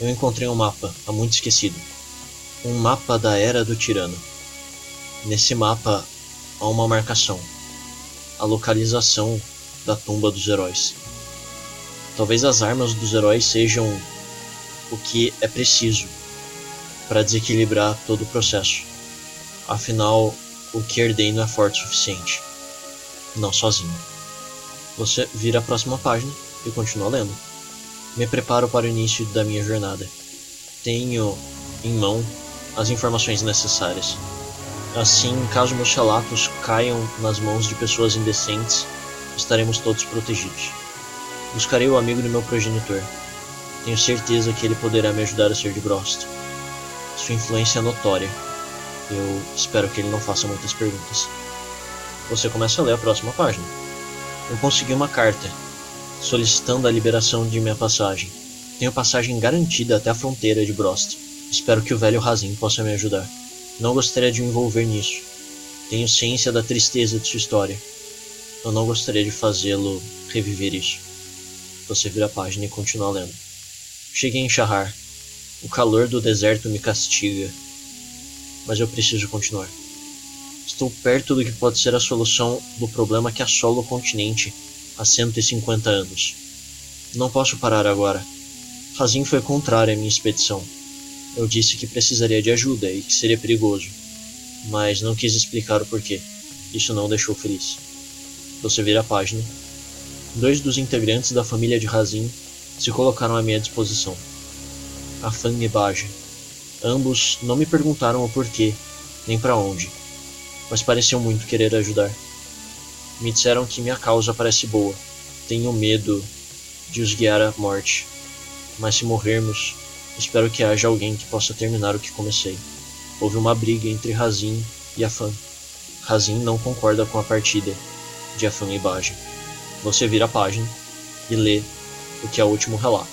Eu encontrei um mapa, há muito esquecido. Um mapa da Era do Tirano. Nesse mapa há uma marcação. A localização da tumba dos heróis. Talvez as armas dos heróis sejam o que é preciso para desequilibrar todo o processo. Afinal, o que herdei não é forte o suficiente. Não sozinho. Você vira a próxima página e continua lendo. Me preparo para o início da minha jornada. Tenho em mão as informações necessárias. Assim, caso meus relatos caiam nas mãos de pessoas indecentes, estaremos todos protegidos. Buscarei o amigo do meu progenitor. Tenho certeza que ele poderá me ajudar a ser de Brost. Sua influência é notória. Eu espero que ele não faça muitas perguntas. Você começa a ler a próxima página. Eu consegui uma carta solicitando a liberação de minha passagem. Tenho passagem garantida até a fronteira de Brost. Espero que o velho Razin possa me ajudar. Não gostaria de me envolver nisso. Tenho ciência da tristeza de sua história. Eu não gostaria de fazê-lo reviver isso. Você vira a página e continua lendo. Cheguei em Shahar. O calor do deserto me castiga. Mas eu preciso continuar. Estou perto do que pode ser a solução do problema que assola o continente há 150 anos. Não posso parar agora. Fazin foi contrário à minha expedição. Eu disse que precisaria de ajuda e que seria perigoso, mas não quis explicar o porquê. Isso não o deixou feliz. Você vira a página. Dois dos integrantes da família de Razin se colocaram à minha disposição. Afan e Baja. Ambos não me perguntaram o porquê, nem para onde, mas pareciam muito querer ajudar. Me disseram que minha causa parece boa. Tenho medo de os guiar à morte. Mas se morrermos, espero que haja alguém que possa terminar o que comecei. Houve uma briga entre Razin e Afan. Razin não concorda com a partida de Afan e Baja. Você vira a página e lê o que é o último relato.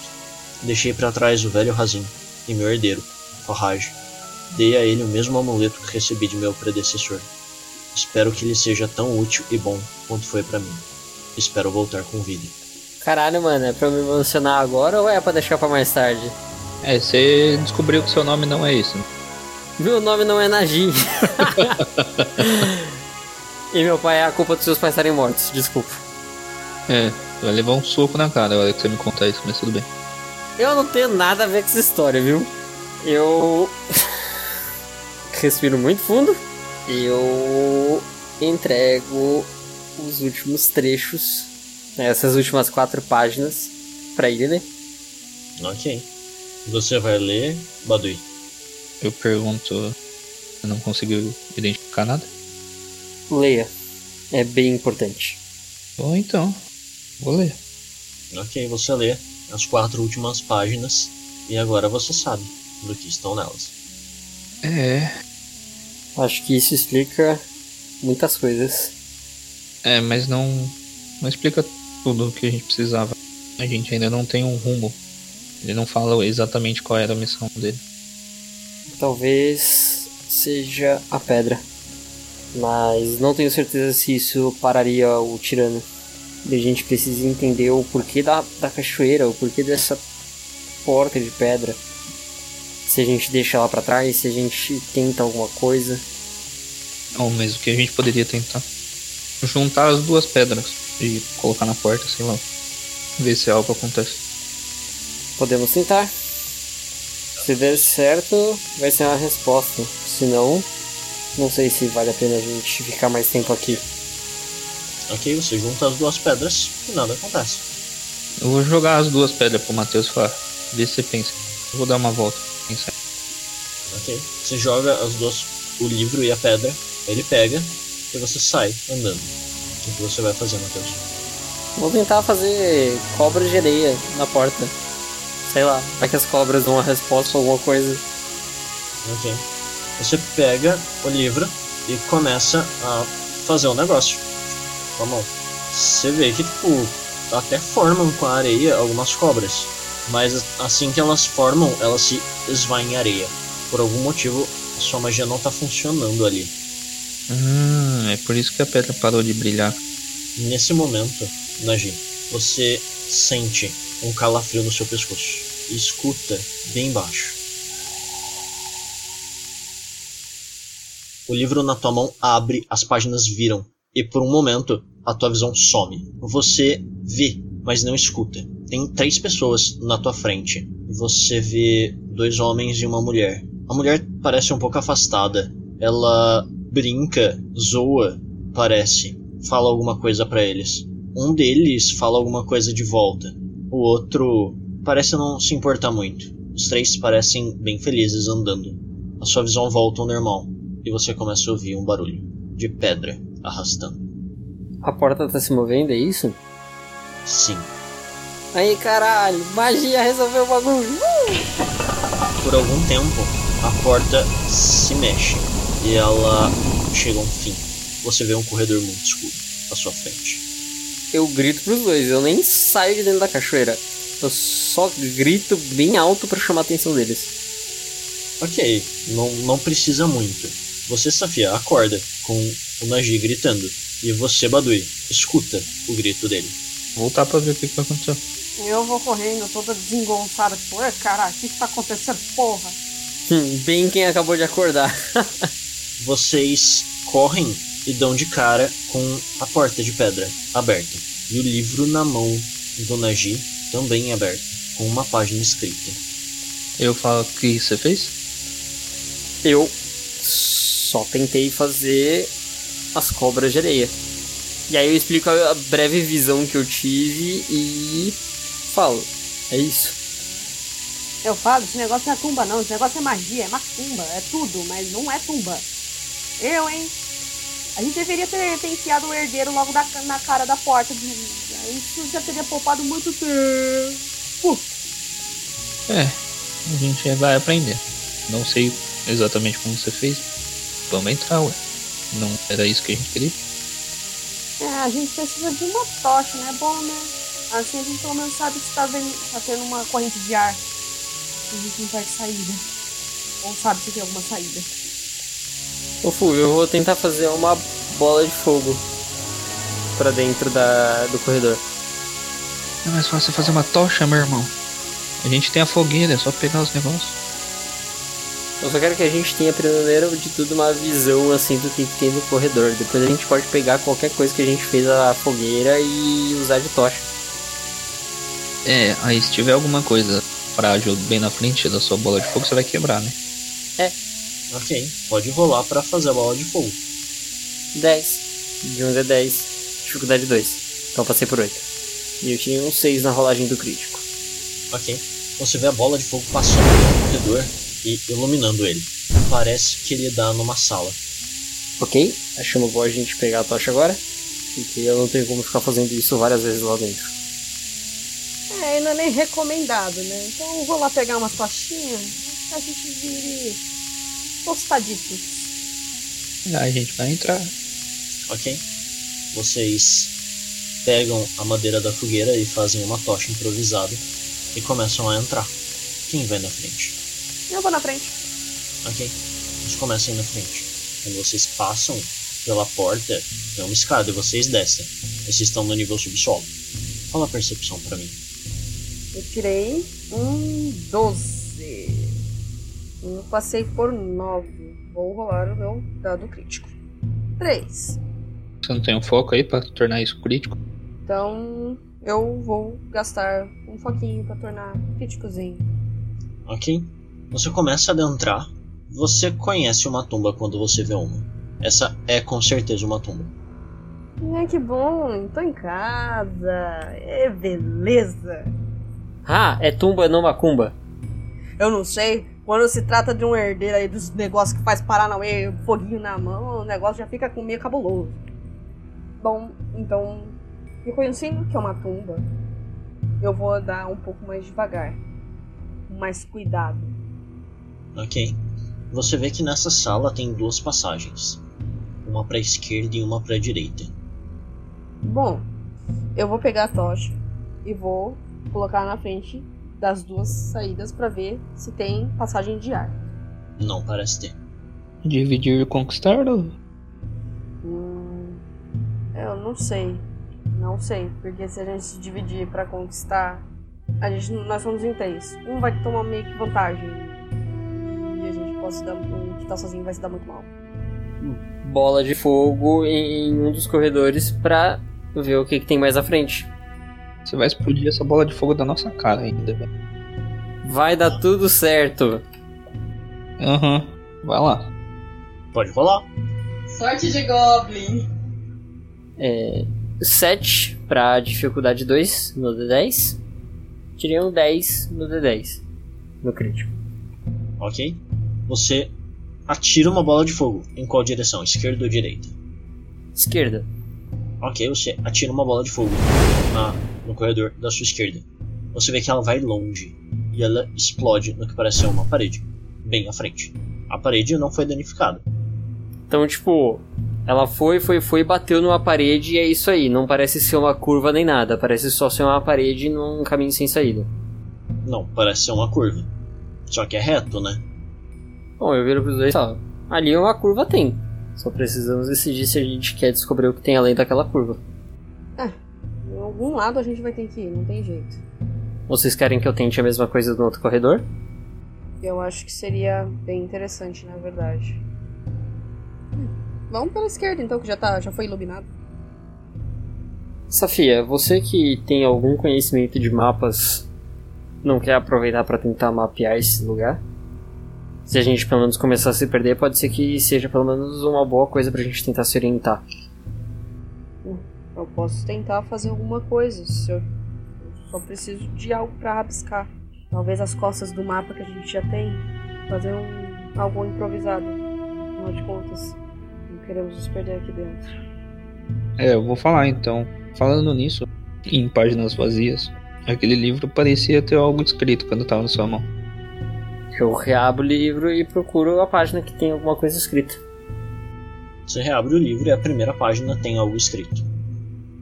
Deixei para trás o velho Razin e meu herdeiro, Farraj. Dei a ele o mesmo amuleto que recebi de meu predecessor. Espero que ele seja tão útil e bom quanto foi para mim. Espero voltar com vida. Caralho, mano, é pra eu me emocionar agora ou é pra deixar pra mais tarde? É, você descobriu que seu nome não é isso. Meu nome não é Najin. e meu pai é a culpa dos seus pais estarem mortos, desculpa. É, vai levar um soco na cara a hora que você me contar isso, mas tudo bem. Eu não tenho nada a ver com essa história, viu? Eu. Respiro muito fundo. Eu entrego os últimos trechos, né, essas últimas quatro páginas, pra ele ler. Ok. Você vai ler, Badui. Eu pergunto, você não conseguiu identificar nada? Leia. É bem importante. Bom, então, vou ler. Ok, você lê as quatro últimas páginas e agora você sabe do que estão nelas. É, Acho que isso explica muitas coisas. é, mas não, não explica tudo o que a gente precisava. A gente ainda não tem um rumo. Ele não fala exatamente qual era a missão dele. Talvez seja a pedra. Mas não tenho certeza se isso pararia o tirano. E a gente precisa entender o porquê da, da cachoeira, o porquê dessa porta de pedra. Se a gente deixa ela pra trás, se a gente tenta alguma coisa. Não, mas o que a gente poderia tentar? Juntar as duas pedras e colocar na porta, sei lá. Ver se algo acontece. Podemos tentar. Se der certo, vai ser uma resposta. Se não, não sei se vale a pena a gente ficar mais tempo aqui. Ok, você junta as duas pedras e nada acontece. Eu vou jogar as duas pedras pro Matheus falar. Vê se você pensa. Eu vou dar uma volta. Você joga as duas, o livro e a pedra, ele pega e você sai andando. O que você vai fazer, Matheus? Vou tentar fazer cobra de areia na porta. Sei lá, vai que as cobras dão uma resposta ou alguma coisa. Ok. Você pega o livro e começa a fazer um negócio com a mão. Você vê que, tipo, até formam com a areia algumas cobras. Mas assim que elas formam, elas se esvaem em areia. Por algum motivo, sua magia não tá funcionando ali. Hum, é por isso que a pedra parou de brilhar. Nesse momento, Najin, você sente um calafrio no seu pescoço e escuta bem baixo. O livro na tua mão abre, as páginas viram, e por um momento a tua visão some. Você vê, mas não escuta. Tem três pessoas na tua frente. Você vê dois homens e uma mulher. A mulher parece um pouco afastada. Ela brinca, zoa, parece. Fala alguma coisa pra eles. Um deles fala alguma coisa de volta. O outro parece não se importar muito. Os três parecem bem felizes andando. a sua visão volta ao normal e você começa a ouvir um barulho de pedra arrastando. A porta tá se movendo, é isso? Sim. Aí caralho, magia resolveu o bagulho. Por algum tempo, a porta se mexe e ela chega a um fim. Você vê um corredor muito escuro à sua frente. Eu grito pros dois, eu nem saio de dentro da cachoeira. Eu só grito bem alto pra chamar a atenção deles. Ok, não, não precisa muito. Você, Safia, acorda com o Nagi gritando. E você, Badui, escuta o grito dele. Voltar pra ver o que, que vai acontecer. Eu vou correndo, toda desengonçada, tipo, "Ué, caralho, o que que tá acontecendo, porra? Hum, bem quem acabou de acordar. Vocês correm e dão de cara com a porta de pedra aberta. E o livro na mão do Nagi também aberto, com uma página escrita. Eu falo o que você fez? Eu só tentei fazer as cobras de areia. E aí eu explico a a breve visão que eu tive e falo, é isso. Eu falo, esse negócio não é tumba não, esse negócio é magia, é macumba, é tudo, mas não é tumba. Eu, hein? A gente deveria ter, ter enfiado o herdeiro logo da- na cara da porta. Isso já teria poupado muito tempo. É, a gente vai aprender. Não sei exatamente como você fez. Vamos entrar, ué. Não era isso que a gente queria? É, a gente precisa de uma tocha, né? Bom, né? Assim a gente pelo menos sabe se tá, vendo, tá tendo uma corrente de ar. A gente não perde saída. Ou sabe se tem alguma saída. Ô Fulvio, eu vou tentar fazer uma bola de fogo pra dentro da, do corredor. É mais fácil fazer uma tocha, meu irmão. A gente tem a fogueira, é só pegar os negócios. Eu só quero que a gente tenha primeiro de tudo uma visão assim do que que tem no corredor. Depois a gente pode pegar qualquer coisa que a gente fez a fogueira e usar de tocha. É, aí se tiver alguma coisa frágil bem na frente da sua bola de fogo, você vai quebrar, né? Ok, pode rolar pra fazer a bola de fogo. 10. De 11 a 10. Dificuldade 2. Então eu passei por 8. E eu tirei um 6 na rolagem do crítico. Ok. Você vê a bola de fogo passando pelo corredor e iluminando ele. Parece que ele dá numa sala. Ok? Achando bom a gente pegar a tocha agora. Porque eu não tenho como ficar fazendo isso várias vezes lá dentro. É, e não é nem recomendado, né? Então eu vou lá pegar umas tochinhas. A gente vire tostaditos. Aí a gente vai entrar. Ok? Vocês pegam a madeira da fogueira e fazem uma tocha improvisada e começam a entrar. Quem vai na frente? Eu vou na frente. Ok? Eles começam a ir na frente. Quando vocês passam pela porta, tem uma escada e vocês descem. Vocês estão no nível subsolo. Fala a percepção pra mim. Eu tirei um 12. Eu passei por 9. Vou rolar o meu dado crítico. 3. Você não tem um foco aí pra tornar isso crítico? Então eu vou gastar um foquinho pra tornar críticozinho. Ok? Você começa a adentrar. Você conhece uma tumba quando você vê uma. Essa é com certeza uma tumba. Ai, que bom, tô em casa. É beleza. Ah, é tumba não macumba. Eu não sei, quando se trata de um herdeiro aí dos negócios que faz Paranauê, foguinho na mão, o negócio já fica com meio cabuloso. Bom, então, reconhecendo que é uma tumba, eu vou andar um pouco mais devagar. Com mais cuidado. Ok? Você vê que nessa sala tem duas passagens. Uma pra esquerda e uma pra direita. Bom, eu vou pegar a tocha e vou colocar na frente das duas saídas pra ver se tem passagem de ar. Não parece ter. Dividir e conquistar? ou- Hum, eu não sei. Não sei, porque se a gente se dividir pra conquistar, a gente, nós somos em três. Um vai tomar meio que vantagem. E a gente pode se dar. O que tá sozinho vai se dar muito mal. Bola de fogo em um dos corredores pra ver o que, que tem mais à frente. Você vai explodir essa bola de fogo da nossa cara ainda, velho. Vai dar tudo certo. Aham. Vai lá. Pode rolar. Sorte de Goblin. É, 7 pra dificuldade 2 no D10. Tirei um 10 no D10. No crítico. Ok? Você atira uma bola de fogo. Em qual direção? Esquerda ou direita? Esquerda. Ok, você atira uma bola de fogo na, no corredor da sua esquerda. Você vê que ela vai longe e ela explode no que parece ser uma parede, bem à frente. A parede não foi danificada. Então, tipo, ela foi, foi, foi, bateu numa parede e é isso aí. Não parece ser uma curva nem nada. Parece só ser uma parede num caminho sem saída. Não, parece ser uma curva. Só que é reto, né? Bom, eu viro pros dois e falo, ali uma curva tem. Só precisamos decidir se a gente quer descobrir o que tem além daquela curva. Em algum lado a gente vai ter que ir, não tem jeito. Vocês querem que eu tente a mesma coisa no outro corredor? Eu acho que seria bem interessante, na verdade. Hum, Vamos pela esquerda então, que já, tá, já foi iluminado. Safia, você que tem algum conhecimento de mapas, não quer aproveitar para tentar mapear esse lugar? Se a gente pelo menos começar a se perder, pode ser que seja pelo menos uma boa coisa pra gente tentar se orientar. Eu posso tentar fazer alguma coisa. Se eu, eu só preciso de algo pra rabiscar. Talvez as costas do mapa que a gente já tem. Fazer um, algo improvisado. Afinal de contas, não queremos nos perder aqui dentro. É, eu vou falar então. Falando nisso, em páginas vazias, aquele livro parecia ter algo escrito quando tava na sua mão. Eu reabro o livro e procuro a página que tem alguma coisa escrita. Você reabre o livro e a primeira página tem algo escrito.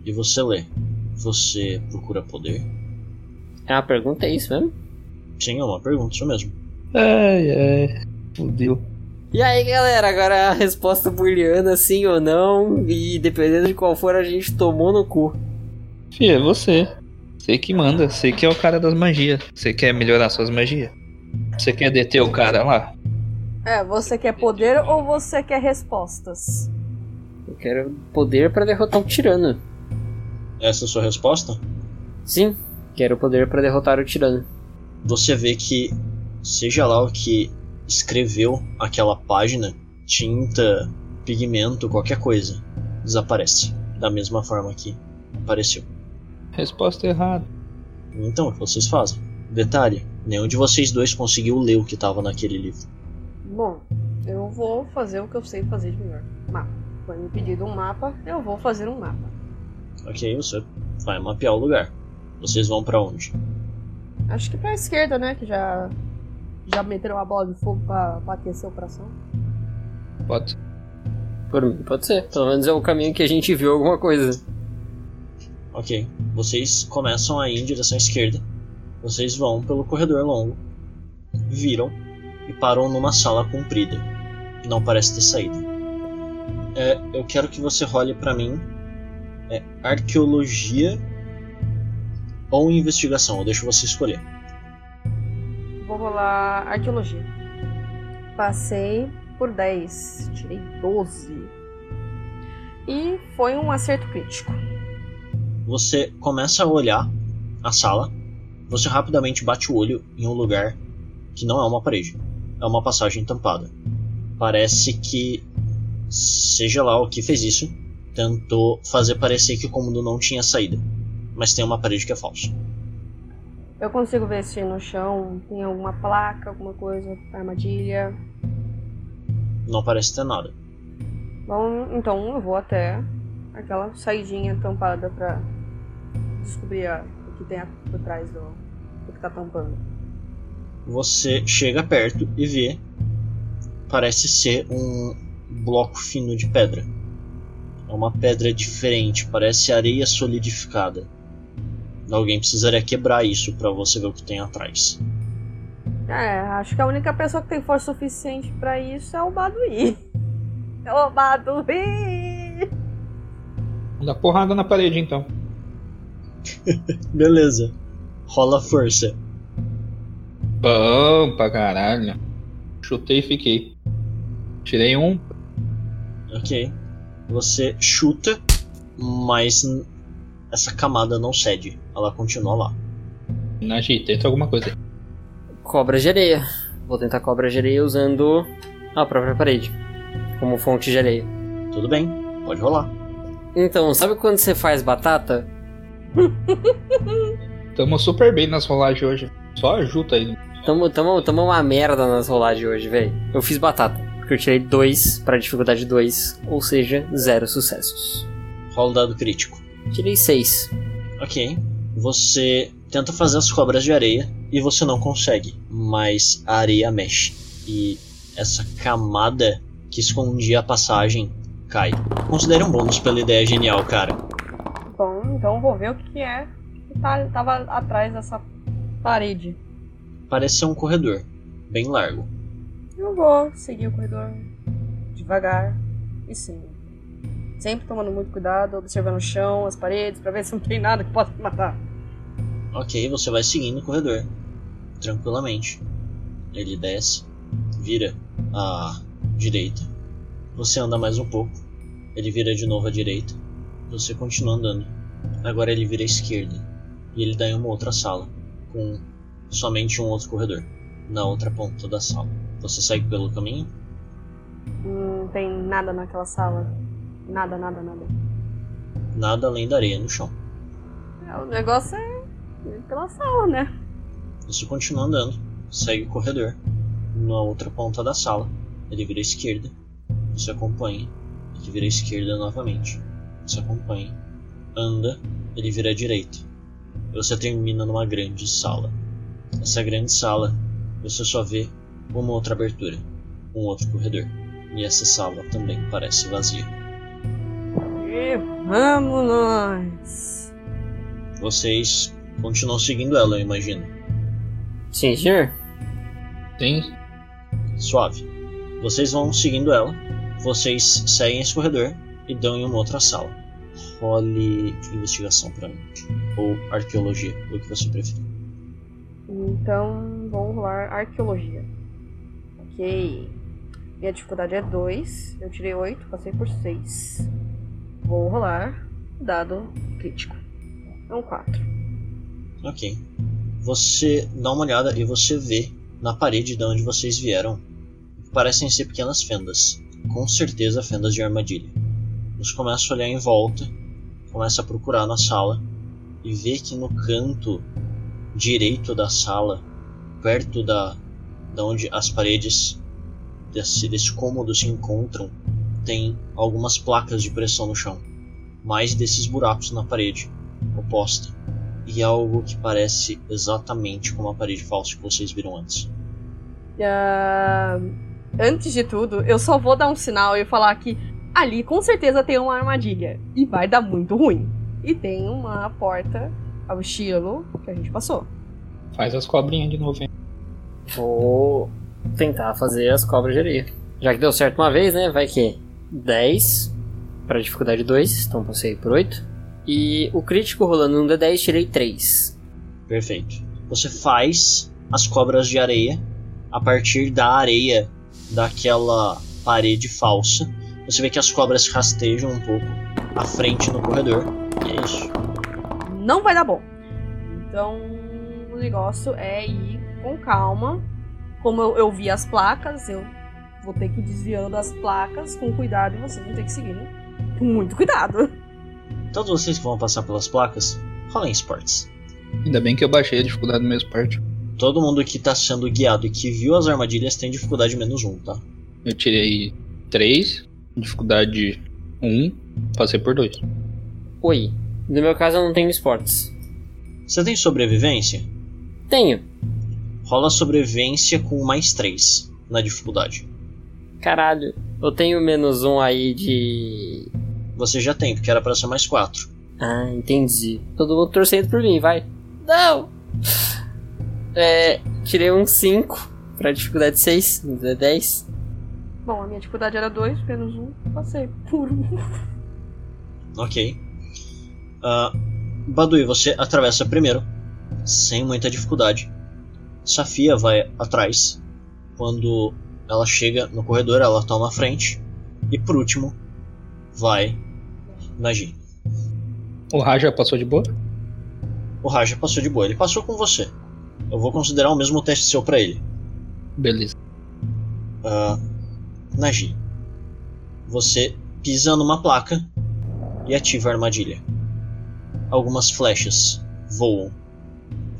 E você lê. Você procura poder? É uma pergunta, é isso mesmo? Sim, é uma pergunta, isso mesmo. Ai, ai. Fudeu. E aí, galera, agora a resposta booleana, sim ou não, e dependendo de qual for, a gente tomou no cu. Fia, é você. Você que manda. Você que é o cara das magias. Você quer melhorar suas magias? Você quer deter o cara lá? É, você quer poder ou você quer respostas? Eu quero poder pra derrotar o tirano. Essa é a sua resposta? Sim, quero poder pra derrotar o tirano. Você vê que, seja lá o que escreveu aquela página, tinta, pigmento, qualquer coisa, desaparece. Da mesma forma que apareceu. Resposta errada. Então, o que vocês fazem? Detalhe: nenhum de vocês dois conseguiu ler o que estava naquele livro. Bom, eu vou fazer o que eu sei fazer de melhor. Mapa. Foi me pedido um mapa, eu vou fazer um mapa. Ok, você vai mapear o lugar. Vocês vão pra onde? Acho que pra esquerda, né? Que já. Já meteram a bola de fogo pra, pra aquecer a operação. Pode. Por mim, pode ser. Pelo menos é o caminho que a gente viu alguma coisa. Ok, vocês começam a ir em direção à esquerda. Vocês vão pelo corredor longo, viram e param numa sala comprida, que não parece ter saída. É, eu quero que você role pra mim é, arqueologia ou investigação. Eu deixo você escolher. Vou rolar arqueologia. Passei por 10, tirei 12. E foi um acerto crítico. Você começa a olhar a sala. Você rapidamente bate o olho em um lugar que não é uma parede, é uma passagem tampada. Parece que, seja lá o que fez isso, tentou fazer parecer que o cômodo não tinha saída, mas tem uma parede que é falsa. Eu consigo ver se no chão tem alguma placa, alguma coisa, armadilha. Não parece ter nada. Bom, então eu vou até aquela saidinha tampada pra descobrir a- o que tem por trás do, do que tá tampando. Você chega perto e vê. Parece ser um bloco fino de pedra. É uma pedra diferente, parece areia solidificada. Alguém precisaria quebrar isso pra você ver o que tem atrás. É, acho que a única pessoa que tem força suficiente pra isso é o Baduí. É o Baduí! Dá porrada na parede então. Beleza. Rola força. Bom pra caralho. Chutei e fiquei. Tirei um. Ok. Você chuta, mas essa camada não cede. Ela continua lá. Nagi, tenta alguma coisa. Cobra de areia. Vou tentar cobra de areia usando a própria parede. Como fonte de areia. Tudo bem, pode rolar. Então, sabe quando você faz batata? Tamo super bem nas rolagens hoje. Só ajuda aí. Tamo, tamo, tamo uma merda nas rolagens hoje, velho. Eu fiz batata. Porque eu tirei 2 para dificuldade 2, ou seja, 0 sucessos. Rola o dado crítico. Tirei 6. Ok. Você tenta fazer as cobras de areia e você não consegue, mas a areia mexe e essa camada que escondia a passagem cai. Considere um bônus pela ideia genial, cara. Bom, então vou ver o que é que tá, tava atrás dessa parede. Parece ser um corredor, bem largo. Eu vou seguir o corredor devagar e sim. Sempre tomando muito cuidado, observando o chão, as paredes, pra ver se não tem nada que possa me matar. Ok, você vai seguindo o corredor, tranquilamente. Ele desce, vira à direita. Você anda mais um pouco, ele vira de novo à direita. Você continua andando. Agora ele vira à esquerda e ele dá em uma outra sala, com somente um outro corredor, na outra ponta da sala. Você segue pelo caminho? Não tem nada naquela sala. Nada, nada, nada. Nada além da areia no chão. É, O negócio é ir pela sala, né? Você continua andando, segue o corredor. Na outra ponta da sala, ele vira à esquerda. Você acompanha. Ele vira à esquerda novamente. Você acompanha. Anda, ele vira à direita. Você termina numa grande sala. Essa grande sala, você só vê uma outra abertura, um outro corredor. E essa sala também parece vazia. E vamos nós! Vocês continuam seguindo ela, eu imagino. Sim, senhor? Tem. Suave. Vocês vão seguindo ela. Vocês seguem esse corredor e dão em uma outra sala. Role investigação pra mim. Ou arqueologia, o que você preferir. Então vamos rolar arqueologia. Ok. Minha dificuldade é 2. Eu tirei 8, passei por 6. Vou rolar dado crítico. É um 4. Ok. Você dá uma olhada e você vê na parede de onde vocês vieram. Parecem ser pequenas fendas. Com certeza fendas de armadilha. Você começa a olhar em volta, começa a procurar na sala e vê que no canto direito da sala, perto da, da onde as paredes desse, desse cômodo se encontram, tem algumas placas de pressão no chão. Mais desses buracos na parede oposta. E algo que parece exatamente como a parede falsa que vocês viram antes. Ah, antes de tudo, eu só vou dar um sinal e falar que ali com certeza tem uma armadilha. E vai dar muito ruim. E tem uma porta ao estilo que a gente passou. Faz as cobrinhas de novo, hein? Vou tentar fazer as cobras de areia. Já que deu certo uma vez, né? Vai que 10 para dificuldade 2, então passei por 8. E o crítico rolando um D10, tirei 3. Perfeito. Você faz as cobras de areia a partir da areia daquela parede falsa. Você vê que as cobras rastejam um pouco à frente no corredor. E é isso. Não vai dar bom. Então o negócio é ir com calma. Como eu, eu vi as placas, eu vou ter que ir desviando as placas com cuidado e vocês vão ter que seguir com muito cuidado. Todos vocês que vão passar pelas placas, rolem esportes. Ainda bem que eu baixei a dificuldade do meu esporte. Todo mundo que tá sendo guiado e que viu as armadilhas tem dificuldade menos um, tá? Eu tirei 3, dificuldade 1, passei por 2. Oi. No meu caso eu não tenho esportes. Você tem sobrevivência? Tenho. Rola sobrevivência com mais 3 na dificuldade. Caralho. Eu tenho menos um aí de. Você já tem, porque era pra ser mais 4. Ah, entendi. Todo mundo torcendo por mim, vai. Não! É. Tirei um 5 pra dificuldade 6, é 10. Bom, a minha dificuldade era 2, menos 1, um, passei por um. Ok. Uh, Badui, você atravessa primeiro, sem muita dificuldade. Safia vai atrás. Quando ela chega no corredor, ela toma a frente. E por último, vai Nagi. O Raja passou de boa? O Raja passou de boa, ele passou com você. Eu vou considerar o mesmo teste seu pra ele. Beleza. Uh, Nagi, você pisa numa placa e ativa a armadilha. Algumas flechas voam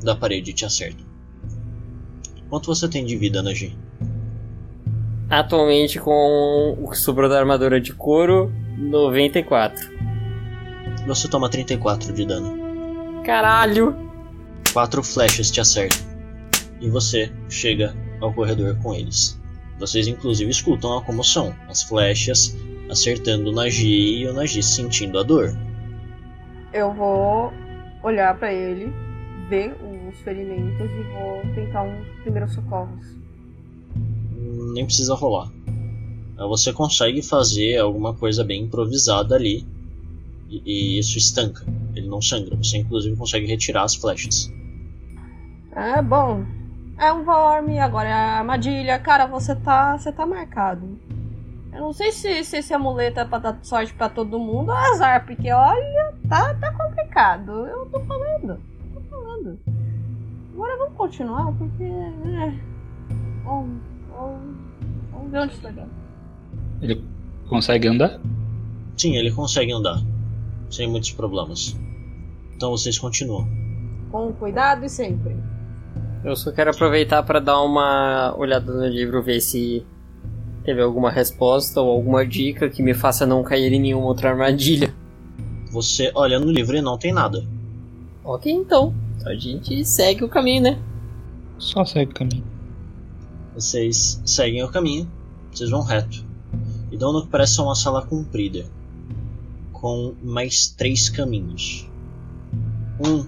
da parede e te acertam. Quanto você tem de vida, Nagi? Atualmente com o que sobrou da armadura de couro, 94. Você toma 34 de dano. Caralho! Quatro flechas te acertam. E você chega ao corredor com eles. Vocês inclusive escutam a comoção. As flechas acertando o Nagi e o Nagi sentindo a dor. Eu vou olhar pra ele, ver os ferimentos e vou tentar uns primeiros socorros. Nem precisa rolar. Você consegue fazer alguma coisa bem improvisada ali. E, e isso estanca. Ele não sangra. Você inclusive consegue retirar as flechas. É bom. É um worm, agora é a armadilha. Cara, você tá. você tá marcado. Eu não sei se, se esse amuleto é pra dar sorte pra todo mundo ou azar, porque olha, tá, tá complicado. Eu tô falando. Tô falando. Agora vamos continuar, porque. É. Vamos, vamos, vamos ver onde dar. Ele consegue andar? Sim, ele consegue andar. Sem muitos problemas. Então vocês continuam. Com cuidado e sempre. Eu só quero aproveitar para dar uma olhada no livro, ver se teve alguma resposta ou alguma dica que me faça não cair em nenhuma outra armadilha. Você olha no livro e não tem nada. Ok, então. A gente segue o caminho, né? Só segue o caminho. Vocês seguem o caminho, vocês vão reto. E dão no que parece uma sala comprida. Com mais três caminhos. Um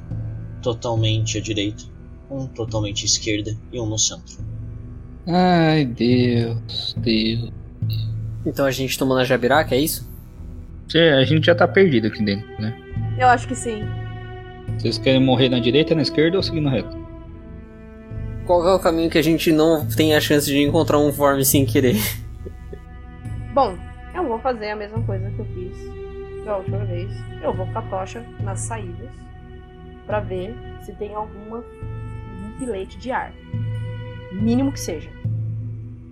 totalmente à direita, um totalmente à esquerda e um no centro. Ai, Deus, Deus. Então a gente tomou na Jabiraca, é isso? É, a gente já tá perdido aqui dentro, né? Eu acho que sim. Vocês querem morrer na direita, na esquerda ou seguindo reto? Qual é o caminho que a gente não tem a chance de encontrar um form sem querer? Bom, eu vou fazer a mesma coisa que eu fiz da última vez. Eu vou com a tocha nas saídas pra ver se tem alguma um bilhete de ar. Mínimo que seja.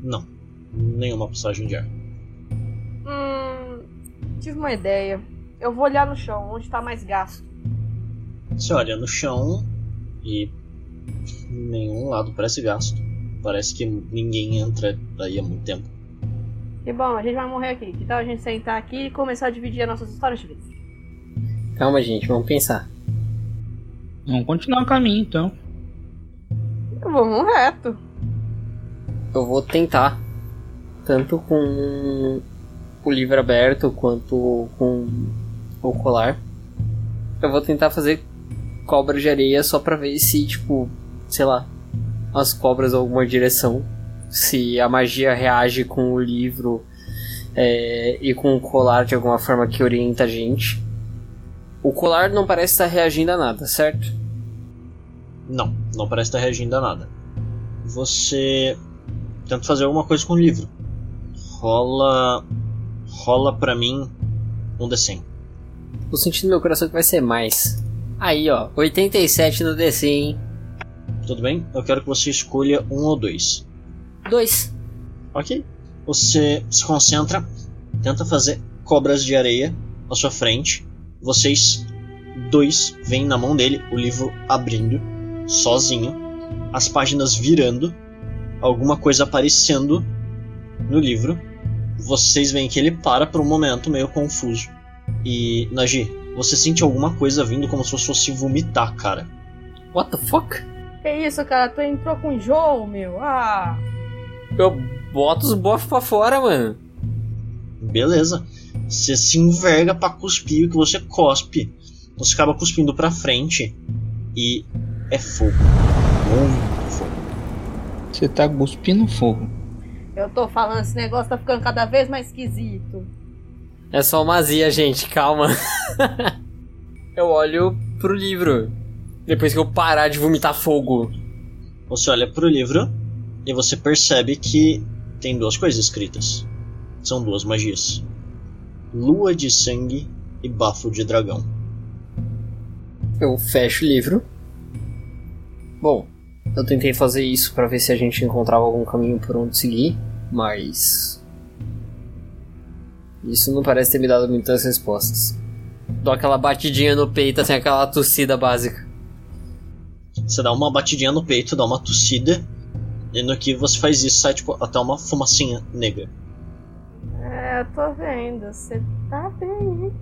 Não, nenhuma passagem de ar. Hum. Tive uma ideia. Eu vou olhar no chão, onde tá mais gasto. Você olha no chão e nenhum lado parece gasto. Parece que ninguém entra daí há muito tempo. E bom, a gente vai morrer aqui. Que tal a gente sentar aqui e começar a dividir as nossas histórias de vida? Calma, gente, vamos pensar. Vamos continuar o caminho então. Vamos reto. Eu vou tentar. Tanto com o livro aberto quanto com o colar. Eu vou tentar fazer cobra de areia só pra ver se, tipo, sei lá, as cobras alguma direção. Se a magia reage com o livro é, e com o colar de alguma forma que orienta a gente. O colar não parece estar reagindo a nada, certo? Não, não parece estar reagindo a nada. Você tenta fazer alguma coisa com o livro. Rola. Rola pra mim um D100. Tô sentindo no meu coração que vai ser mais. Aí, ó, 87 no DC, hein? Tudo bem? Eu quero que você escolha um ou dois. Dois. Ok. Você se concentra, tenta fazer cobras de areia à sua frente. Vocês dois veem na mão dele o livro abrindo, sozinho, as páginas virando, alguma coisa aparecendo no livro. Vocês veem que ele para por um momento, meio confuso. E, Nagi, você sente alguma coisa vindo como se fosse vomitar, cara. What the fuck? Que isso, cara? Tu entrou com enjoo, meu? Ah! Eu boto os bofs pra fora, mano. Beleza. Você se enverga pra cuspir o que você cospe. Você acaba cuspindo pra frente e é fogo. Muito fogo. Você tá cuspindo fogo. Eu tô falando, esse negócio tá ficando cada vez mais esquisito. É só uma azia, gente, calma. eu olho pro livro. Depois que eu parar de vomitar fogo. Você olha pro livro e você percebe que tem duas coisas escritas. São duas magias: Lua de Sangue e Bafo de Dragão. Eu fecho o livro. Bom, eu tentei fazer isso para ver se a gente encontrava algum caminho por onde seguir, mas. Isso não parece ter me dado muitas respostas. Dou aquela batidinha no peito, assim, aquela tossida básica. Você dá uma batidinha no peito, dá uma tossida E no que você faz isso, sai tipo até uma fumacinha negra. É, eu tô vendo. Você tá bem, hein?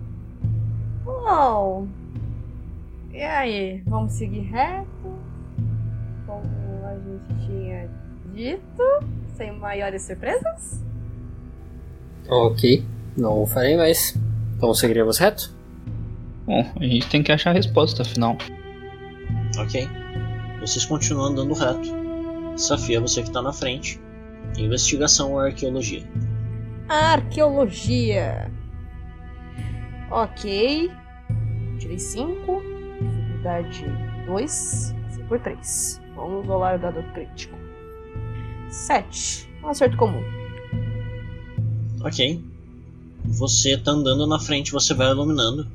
Uou. E aí, vamos seguir reto? Como a gente tinha dito? Sem maiores surpresas? Ok, não farei mais. Então seguiremos reto? Bom, a gente tem que achar a resposta, afinal. Ok? Vocês continuam andando reto. Safia, você que tá na frente. Investigação ou arqueologia? Arqueologia. Ok. Tirei 5. Dificuldade 2. Passei por 3. Vamos rolar o dado crítico. 7. Um acerto comum. Ok. Você tá andando na frente, você vai iluminando.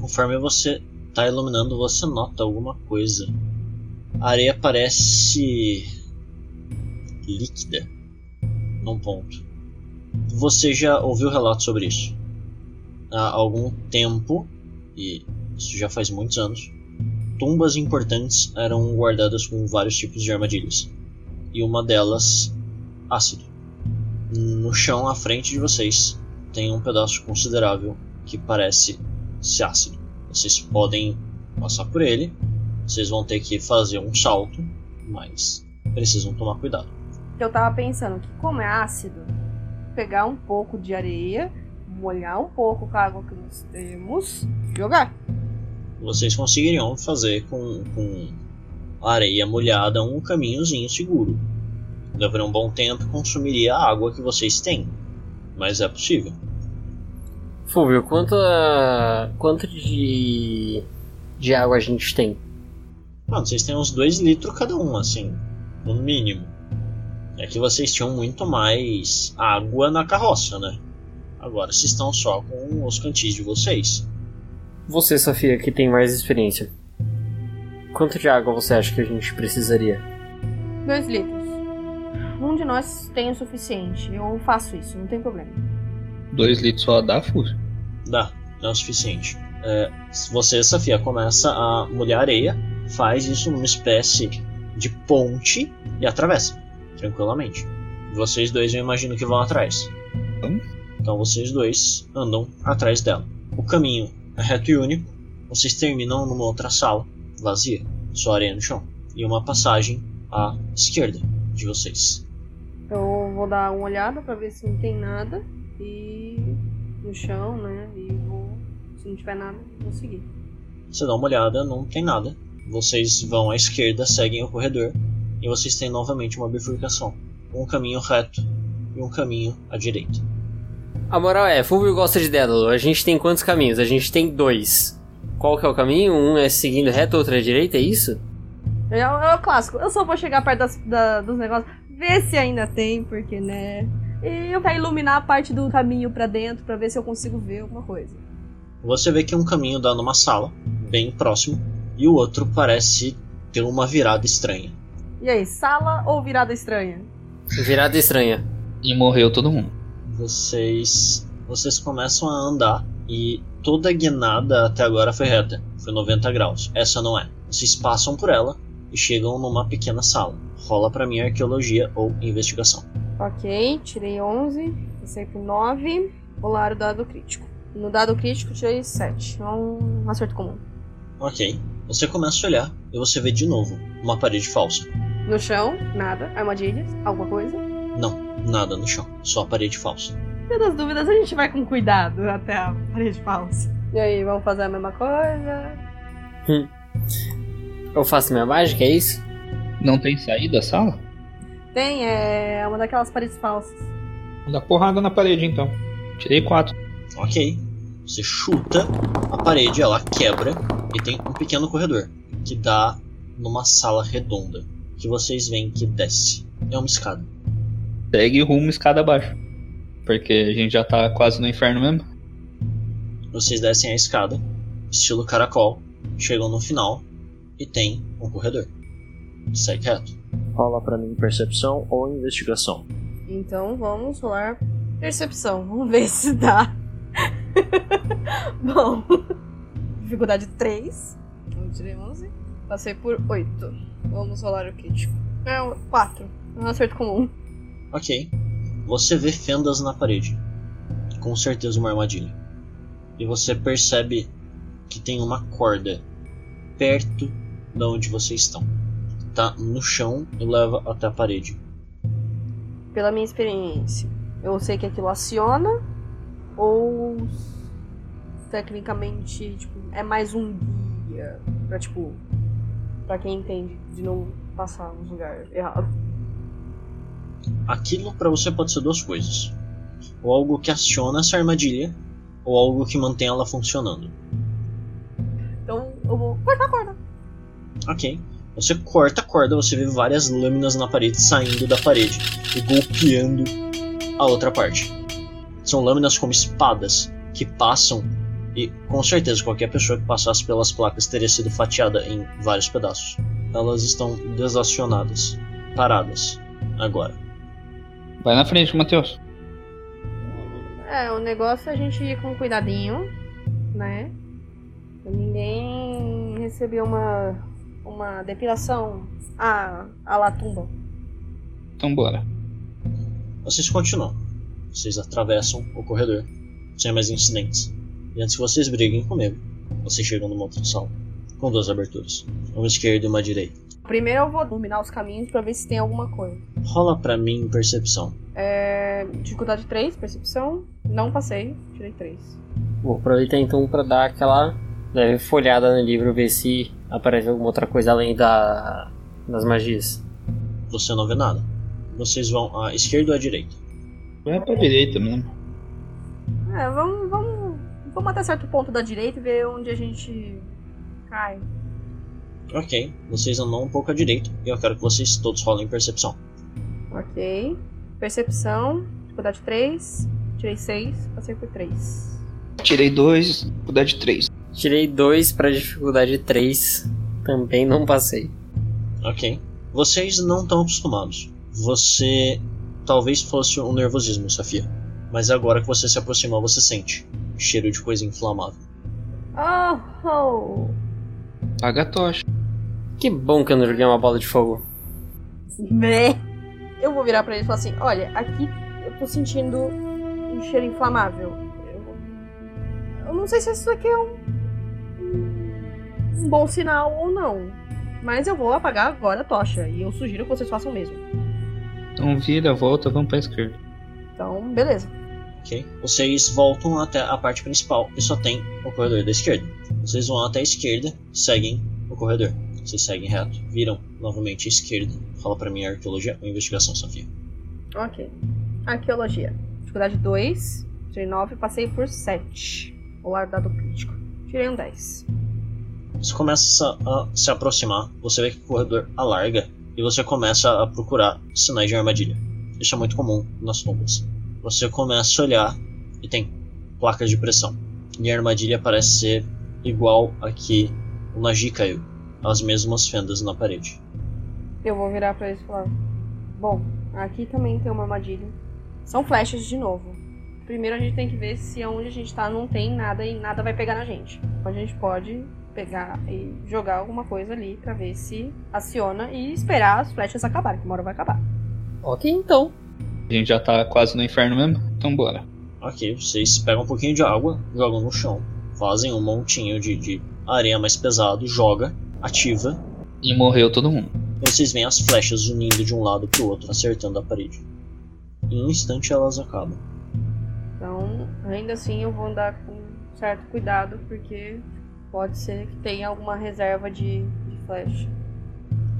Conforme você tá iluminando, você nota alguma coisa. A areia parece líquida num ponto. Você já ouviu relato sobre isso? Há algum tempo, e isso já faz muitos anos, tumbas importantes eram guardadas com vários tipos de armadilhas. E uma delas, ácido. No chão à frente de vocês tem um pedaço considerável que parece ser ácido. Vocês podem passar por ele, vocês vão ter que fazer um salto, mas precisam tomar cuidado. Eu tava pensando que, como é ácido, pegar um pouco de areia, molhar um pouco com a água que nós temos, jogar. Vocês conseguiriam fazer com, com areia molhada um caminhozinho seguro. Levaria um bom tempo e consumiria a água que vocês têm, mas é possível. Fulvio, quanto, a... quanto de... de água a gente tem? Mano, vocês têm uns 2 litros cada um, assim, no mínimo. É que vocês tinham muito mais água na carroça, né? Agora vocês estão só com os cantis de vocês. Você, Sofia, que tem mais experiência. Quanto de água você acha que a gente precisaria? 2 litros. Um de nós tem o suficiente. Eu faço isso, não tem problema. Dois litros só dá, Fúvio? Dá, não é o suficiente. É, você, Safia, começa a molhar areia, faz isso numa espécie de ponte e atravessa, tranquilamente. Vocês dois eu imagino que vão atrás. Vamos. Então vocês dois andam atrás dela. O caminho é reto e único. Vocês terminam numa outra sala, vazia, só areia no chão. E uma passagem à esquerda de vocês. Eu vou dar uma olhada pra ver se não tem nada. E no chão, né? E vou. Se não tiver nada, vou seguir. Você dá uma olhada, não tem nada. Vocês vão à esquerda, seguem o corredor. E vocês têm novamente uma bifurcação. Um caminho reto e um caminho à direita. A moral é, Fulvio gosta de Dédalo. A gente tem quantos caminhos? A gente tem dois. Qual que é o caminho? Um é seguindo reto, outro é direita, é isso? É, é o clássico. Eu só vou chegar perto das, da- dos negócios, ver se ainda tem, porque, né? E eu quero iluminar a parte do caminho pra dentro pra ver se eu consigo ver alguma coisa. Você vê que um caminho dá numa sala, bem próximo, e o outro parece ter uma virada estranha. E aí, sala ou virada estranha? Virada estranha. E morreu todo mundo. Vocês. Vocês começam a andar e toda a guinada até agora foi reta. Foi 90 graus. Essa não é. Vocês passam por ela e chegam numa pequena sala. Rola pra mim arqueologia ou investigação. Ok, tirei 11, passei por 9, rolar o dado crítico. No dado crítico, tirei 7. É um acerto comum. Ok. Você começa a olhar e você vê de novo uma parede falsa. No chão, nada. Armadilhas, alguma coisa. Não, nada no chão. Só a parede falsa. Das dúvidas, a gente vai com cuidado até a parede falsa. E aí, vamos fazer a mesma coisa? Eu faço minha mágica, é isso? Não tem saída a sala? Tem, é uma daquelas paredes falsas. Vou dar porrada na parede então. Tirei quatro. Ok. Você chuta a parede, ela quebra e tem um pequeno corredor que dá numa sala redonda que vocês veem que desce. É uma escada. Segue rumo escada abaixo. Porque a gente já tá quase no inferno mesmo. Vocês descem a escada, estilo caracol, chegam no final e tem um corredor. Segue reto. Rola pra mim percepção ou investigação. Então vamos rolar percepção. Vamos ver se dá. Bom, dificuldade 3. Eu tirei 11. Passei por 8. Vamos rolar o crítico. É um 4. É um acerto comum. Ok. Você vê fendas na parede. Com certeza uma armadilha. E você percebe que tem uma corda perto de onde vocês estão. No chão e leva até a parede. Pela minha experiência, eu sei que aquilo aciona ou tecnicamente tipo, é mais um guia pra tipo pra quem entende de não passar nos lugares errados. Aquilo para você pode ser duas coisas: ou algo que aciona essa armadilha, ou algo que mantém ela funcionando. Então eu vou cortar a corda. Ok. Você corta a corda, você vê várias lâminas na parede saindo da parede e golpeando a outra parte. São lâminas como espadas que passam e com certeza qualquer pessoa que passasse pelas placas teria sido fatiada em vários pedaços. Elas estão desacionadas, paradas, agora. Vai na frente, Matheus. É, o negócio é a gente ir com cuidadinho, né? Pra ninguém receber uma, uma depilação à, à la tumba. Então bora. Vocês continuam. Vocês atravessam o corredor sem mais incidentes. E antes que vocês briguem comigo, vocês chegam numa outra sala com duas aberturas, uma esquerda e uma direita. Primeiro eu vou dominar os caminhos pra ver se tem alguma coisa. Rola pra mim percepção. É, dificuldade 3, percepção. Não passei, tirei 3. Vou aproveitar então pra dar aquela leve folhada no livro, ver se aparece alguma outra coisa além da das magias. Você não vê nada. Vocês vão à esquerda ou à direita? Vai pra direita mesmo. É, vamos, vamos, vamos até certo ponto da direita e ver onde a gente cai. Ok, vocês andam um pouco à direita e eu quero que vocês todos rolem percepção. Ok. Percepção, dificuldade 3, tirei 6, passei por 3. Tirei dois, dificuldade três. Tirei 2 pra dificuldade 3, também não passei. Ok. Vocês não estão acostumados. Você talvez fosse um nervosismo, Safia. Mas agora que você se aproximou, você sente cheiro de coisa inflamável. Oh, oh. Paga a tocha. Que bom que eu não joguei uma bola de fogo. Meh. Eu vou virar pra ele e falar assim: Olha, aqui eu tô sentindo um cheiro inflamável. Eu, eu não sei se isso aqui é um, um bom sinal ou não. Mas eu vou apagar agora a tocha. E eu sugiro que vocês façam o mesmo. Então vira, volta, vamos pra esquerda. Então, beleza. Ok? Vocês voltam até a parte principal e só tem o corredor da esquerda. Vocês vão até a esquerda, seguem o corredor. Vocês seguem reto, viram novamente à esquerda. Fala pra mim arqueologia ou investigação, Sofia. Ok. Arqueologia. Dificuldade 2. Tirei 9, passei por 7. O lar dado crítico. Tirei um 10. Você começa a se aproximar, você vê que o corredor alarga e você começa a procurar sinais de armadilha. Isso é muito comum nas tumbas. Você começa a olhar e tem placas de pressão. E a armadilha parece ser igual a que o Nagi caiu. As mesmas fendas na parede. Eu vou virar pra eles e falar: Bom, aqui também tem uma armadilha. São flechas de novo. Primeiro a gente tem que ver se onde a gente tá não tem nada e nada vai pegar na gente. A gente pode pegar e jogar alguma coisa ali pra ver se aciona e esperar as flechas acabarem, que uma hora vai acabar. Ok, então. A gente já tá quase no inferno mesmo? Então bora. Ok, vocês pegam um pouquinho de água, jogam no chão, fazem um montinho de, de areia mais pesado, joga, ativa, E morreu todo mundo. e vocês veem as flechas unindo de um lado pro outro, acertando a parede. Em um instante elas acabam. Então, ainda assim, eu vou andar com certo cuidado, porque pode ser que tenha alguma reserva de, de flecha.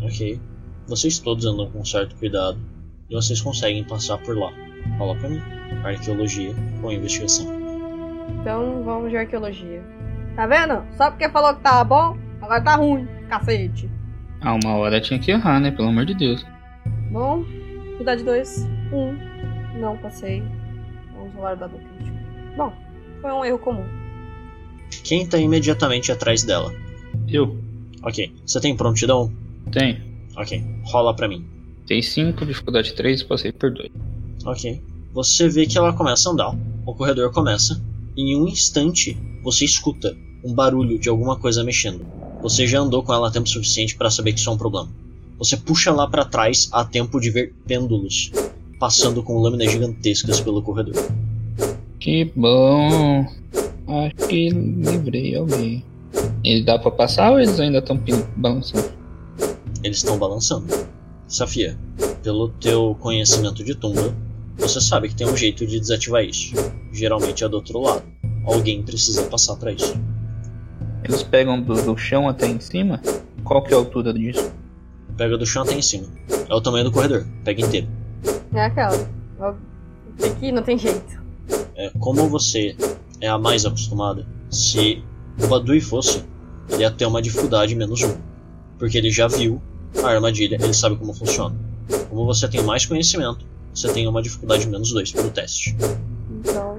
Ok. Vocês todos andam com certo cuidado e vocês conseguem passar por lá. Fala pra mim. Arqueologia ou investigação. Então, vamos de arqueologia. Tá vendo? Só porque falou que tava bom, agora tá ruim, cacete. Ah, uma hora tinha que errar, né? Pelo amor de Deus. Bom, dificuldade 2, 1. Não passei. Vamos rolar o dado crítico. Bom, foi um erro comum. Quem tá imediatamente atrás dela? Eu. Ok. Você tem prontidão? Tenho. Ok. Rola pra mim. Tem 5, dificuldade 3, passei por 2. Ok. Você vê que ela começa a andar. O corredor começa. E em um instante, você escuta um barulho de alguma coisa mexendo. Você já andou com ela tempo suficiente para saber que isso é um problema. Você puxa lá para trás a tempo de ver pêndulos passando com lâminas gigantescas pelo corredor. Que bom. Acho que livrei alguém. Ele dá pra passar ou eles ainda estão balançando? Eles estão balançando. Safia, pelo teu conhecimento de tumba, você sabe que tem um jeito de desativar isso. Geralmente é do outro lado. Alguém precisa passar para isso. Eles pegam do, do, chão até em cima? Qual que é a altura disso? Pega do chão até em cima. É o tamanho do corredor. Pega inteiro. É aquela. Aqui não tem jeito. É, como você é a mais acostumada, se o Badui fosse, ele ia ter uma dificuldade menos um. Porque ele já viu a armadilha, ele sabe como funciona. Como você tem mais conhecimento, você tem uma dificuldade menos dois pelo teste. Então.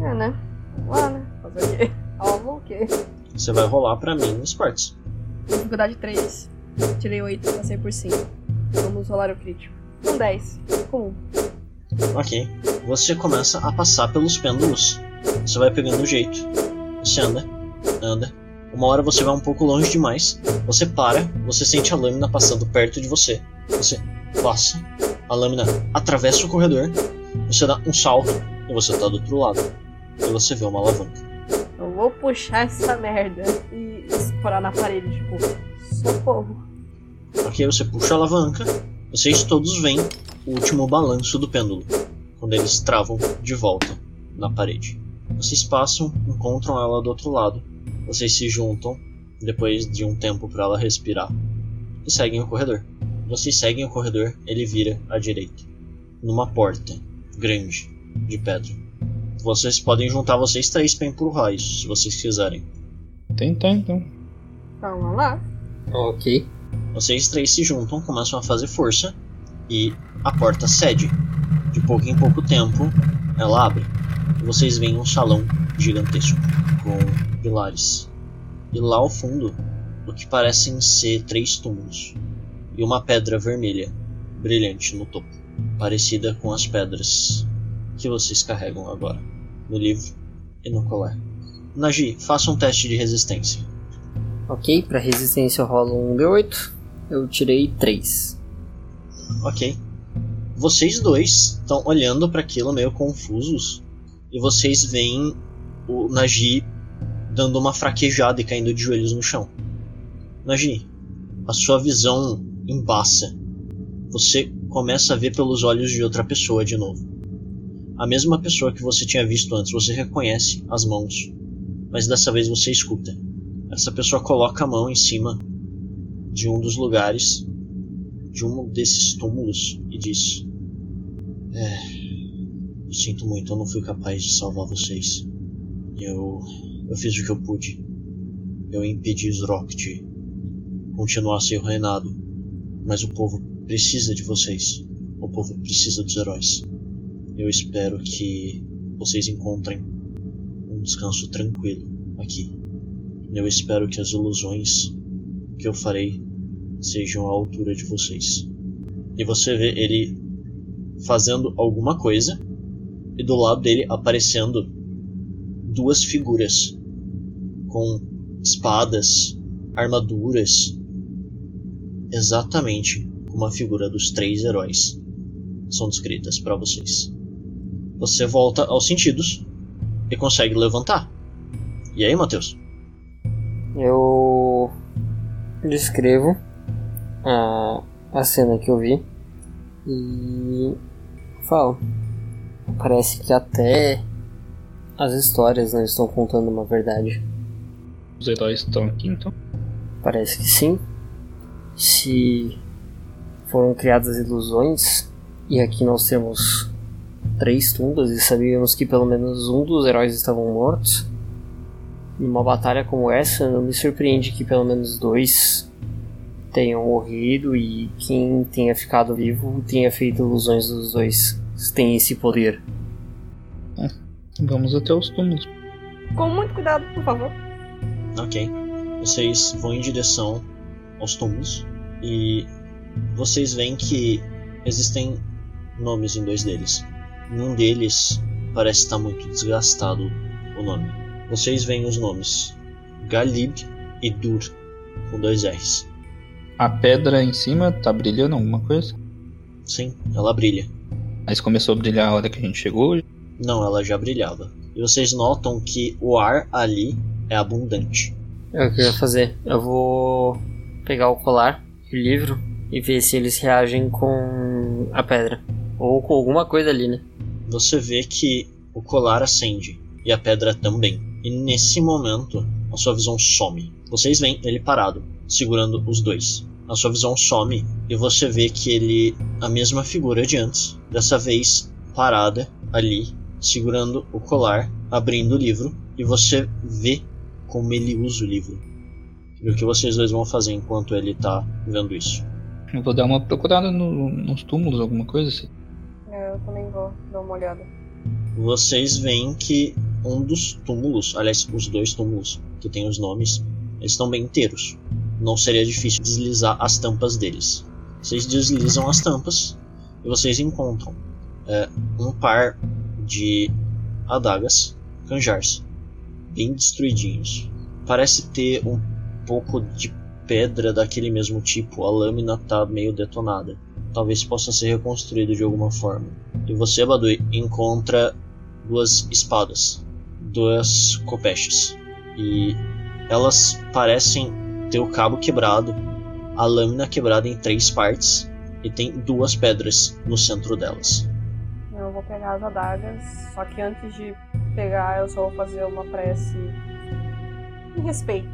É, né? Vamos lá, né? Fazer o quê? Alvo o quê? Você vai rolar pra mim nos partes. Dificuldade 3. Tirei 8, passei por 5. Vamos rolar o crítico. Um 10. Com 1. Ok. Você começa a passar pelos pêndulos. Você vai pegando o jeito. Você anda, anda. Uma hora você vai um pouco longe demais. Você para, você sente a lâmina passando perto de você. Você passa, a lâmina atravessa o corredor. Você dá um salto e você tá do outro lado. E você vê uma alavanca. Eu vou puxar essa merda e explorar na parede, tipo, socorro. Ok, você puxa a alavanca. Vocês todos veem o último balanço do pêndulo, quando eles travam de volta na parede. Vocês passam, encontram ela do outro lado. Vocês se juntam, depois de um tempo para ela respirar, e seguem o corredor. Vocês seguem o corredor, ele vira à direita, numa porta grande de pedra. Vocês podem juntar vocês três para empurrar isso, se vocês quiserem. Tentar então. Então vamos lá. Ok. Vocês três se juntam, começam a fazer força e a porta cede. De pouco em pouco tempo, ela abre. Vocês veem um salão gigantesco com pilares. E lá ao fundo, o que parecem ser três túmulos e uma pedra vermelha brilhante no topo, parecida com as pedras que vocês carregam agora no livro e no colar. Nagi, faça um teste de resistência. Ok, para resistência eu rolo um D8. Eu tirei 3. Ok. Vocês dois estão olhando para aquilo meio confusos e vocês veem o Nagi dando uma fraquejada e caindo de joelhos no chão. Nagi, a sua visão embaça. Você começa a ver pelos olhos de outra pessoa de novo. A mesma pessoa que você tinha visto antes, você reconhece as mãos, mas dessa vez você escuta. Essa pessoa coloca a mão em cima de um dos lugares, de um desses túmulos, e diz: É, sinto muito, eu não fui capaz de salvar vocês. Eu, eu fiz o que eu pude. Eu impedi Zrock de continuar o reinado, mas o povo precisa de vocês. O povo precisa dos heróis. Eu espero que vocês encontrem um descanso tranquilo aqui. Eu espero que as ilusões que eu farei sejam à altura de vocês. E você vê ele fazendo alguma coisa e do lado dele aparecendo duas figuras com espadas, armaduras, exatamente como a figura dos três heróis são descritas para vocês. Você volta aos sentidos e consegue levantar. E aí, Matheus? Eu descrevo a, a cena que eu vi e falo. Parece que até as histórias não estão contando uma verdade. Os heróis estão aqui então? Parece que sim. Se foram criadas ilusões, e aqui nós temos três tumbas e sabíamos que pelo menos um dos heróis estavam mortos. Numa batalha como essa, não me surpreende que pelo menos dois tenham morrido e quem tenha ficado vivo tenha feito ilusões dos dois. Tem esse poder. É, vamos até os túmulos. Com muito cuidado, por favor. Ok. Vocês vão em direção aos túmulos e vocês veem que existem nomes em dois deles. Em um deles parece estar muito desgastado o nome. Vocês veem os nomes Galib e Dur, com dois R's. A pedra em cima tá brilhando alguma coisa? Sim, ela brilha. Mas começou a brilhar a hora que a gente chegou. Não, ela já brilhava. E vocês notam que o ar ali é abundante. É o que eu ia fazer. Eu vou pegar o colar e o livro e ver se eles reagem com a pedra. Ou com alguma coisa ali, né? Você vê que o colar acende e a pedra também. E nesse momento, a sua visão some. Vocês veem ele parado, segurando os dois. A sua visão some e você vê que ele, a mesma figura de antes, dessa vez parada ali, segurando o colar, abrindo o livro, e você vê como ele usa o livro. E o que vocês dois vão fazer enquanto ele tá vendo isso? Eu vou dar uma procurada no- nos túmulos, alguma coisa assim. É, eu também vou dar uma olhada. Vocês veem que um dos túmulos, aliás, os dois túmulos que tem os nomes, eles estão bem inteiros. Não seria difícil deslizar as tampas deles. Vocês deslizam as tampas e vocês encontram é, um par de adagas, canjars, bem destruidinhos. Parece ter um pouco de pedra daquele mesmo tipo. A lâmina tá meio detonada. Talvez possa ser reconstruído de alguma forma. E você, Badui, encontra duas espadas, duas copeches. E elas parecem ter o cabo quebrado, a lâmina quebrada em três partes e tem duas pedras no centro delas. Eu vou pegar as adagas, só que antes de pegar eu só vou fazer uma prece em respeito.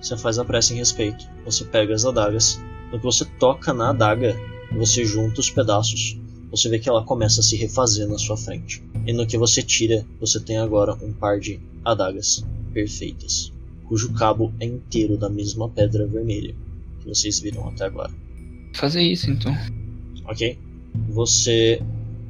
Você faz a prece em respeito. Você pega as adagas. No que você toca na adaga, você junta os pedaços. Você vê que ela começa a se refazer na sua frente. E no que você tira, você tem agora um par de adagas perfeitas, cujo cabo é inteiro da mesma pedra vermelha que vocês viram até agora. Fazer isso então. Ok? Você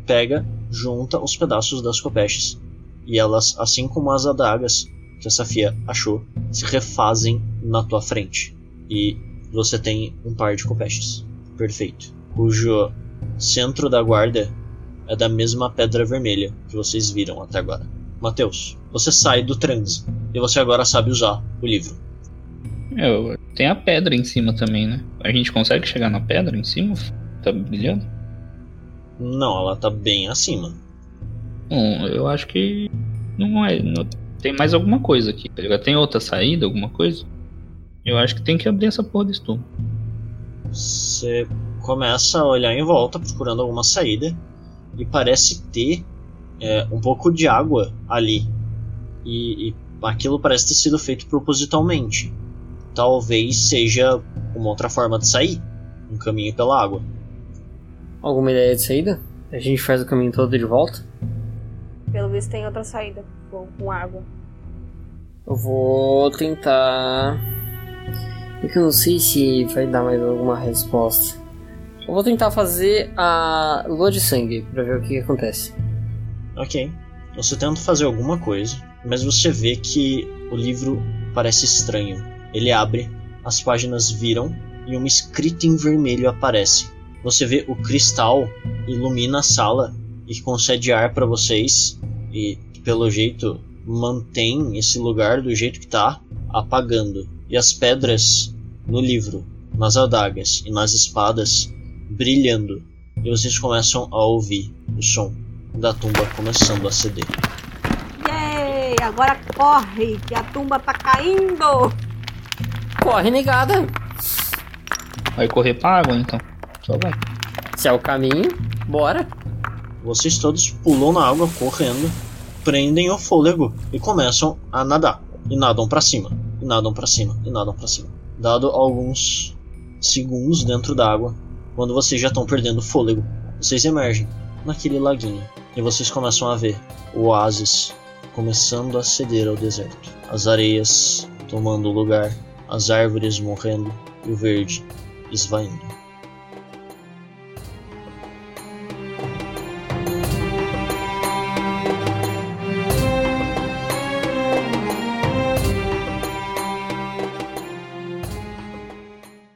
pega, junta os pedaços das copeches e elas, assim como as adagas que a Safia achou, se refazem na tua frente. E você tem um par de copeches. Perfeito. Cujo centro da guarda é da mesma pedra vermelha que vocês viram até agora. Mateus, você sai do transe e você agora sabe usar o livro. Eu, tem a pedra em cima também, né? A gente consegue chegar na pedra em cima? Tá brilhando? Não, ela tá bem acima. Bom, eu acho que não é. não- tem mais alguma coisa aqui, tá? Tem outra saída, alguma coisa? Eu acho que tem que abrir essa porra desse túmulo. Você começa a olhar em volta procurando alguma saída e parece ter é, um pouco de água ali. E, e aquilo parece ter sido feito propositalmente. Talvez seja uma outra forma de sair um caminho pela água. Alguma ideia de saída? A gente faz o caminho todo de volta? Pelo visto tem outra saída com, com água. Eu vou tentar. É que eu não sei se vai dar mais alguma resposta. Eu vou tentar fazer a lua de sangue pra ver o que, que acontece. Ok. Você tenta fazer alguma coisa, mas você vê que o livro parece estranho. Ele abre, as páginas viram e uma escrita em vermelho aparece. Você vê o cristal ilumina a sala e concede ar para vocês e pelo jeito mantém esse lugar do jeito que tá, apagando. E as pedras no livro, nas adagas e nas espadas brilhando. E vocês começam a ouvir o som da tumba começando a ceder. Yay! Agora corre, que a tumba tá caindo! Corre, negada! Vai correr pra água então. Só vai. Se é o caminho, bora! Vocês todos pulam na água correndo, prendem o fôlego e começam a nadar. E nadam pra cima, e nadam pra cima, e nadam pra cima. Dado alguns segundos dentro d'água, quando vocês já estão perdendo o fôlego, vocês emergem naquele laguinho e vocês começam a ver o oásis começando a ceder ao deserto. As areias tomando lugar, as árvores morrendo e o verde esvaindo.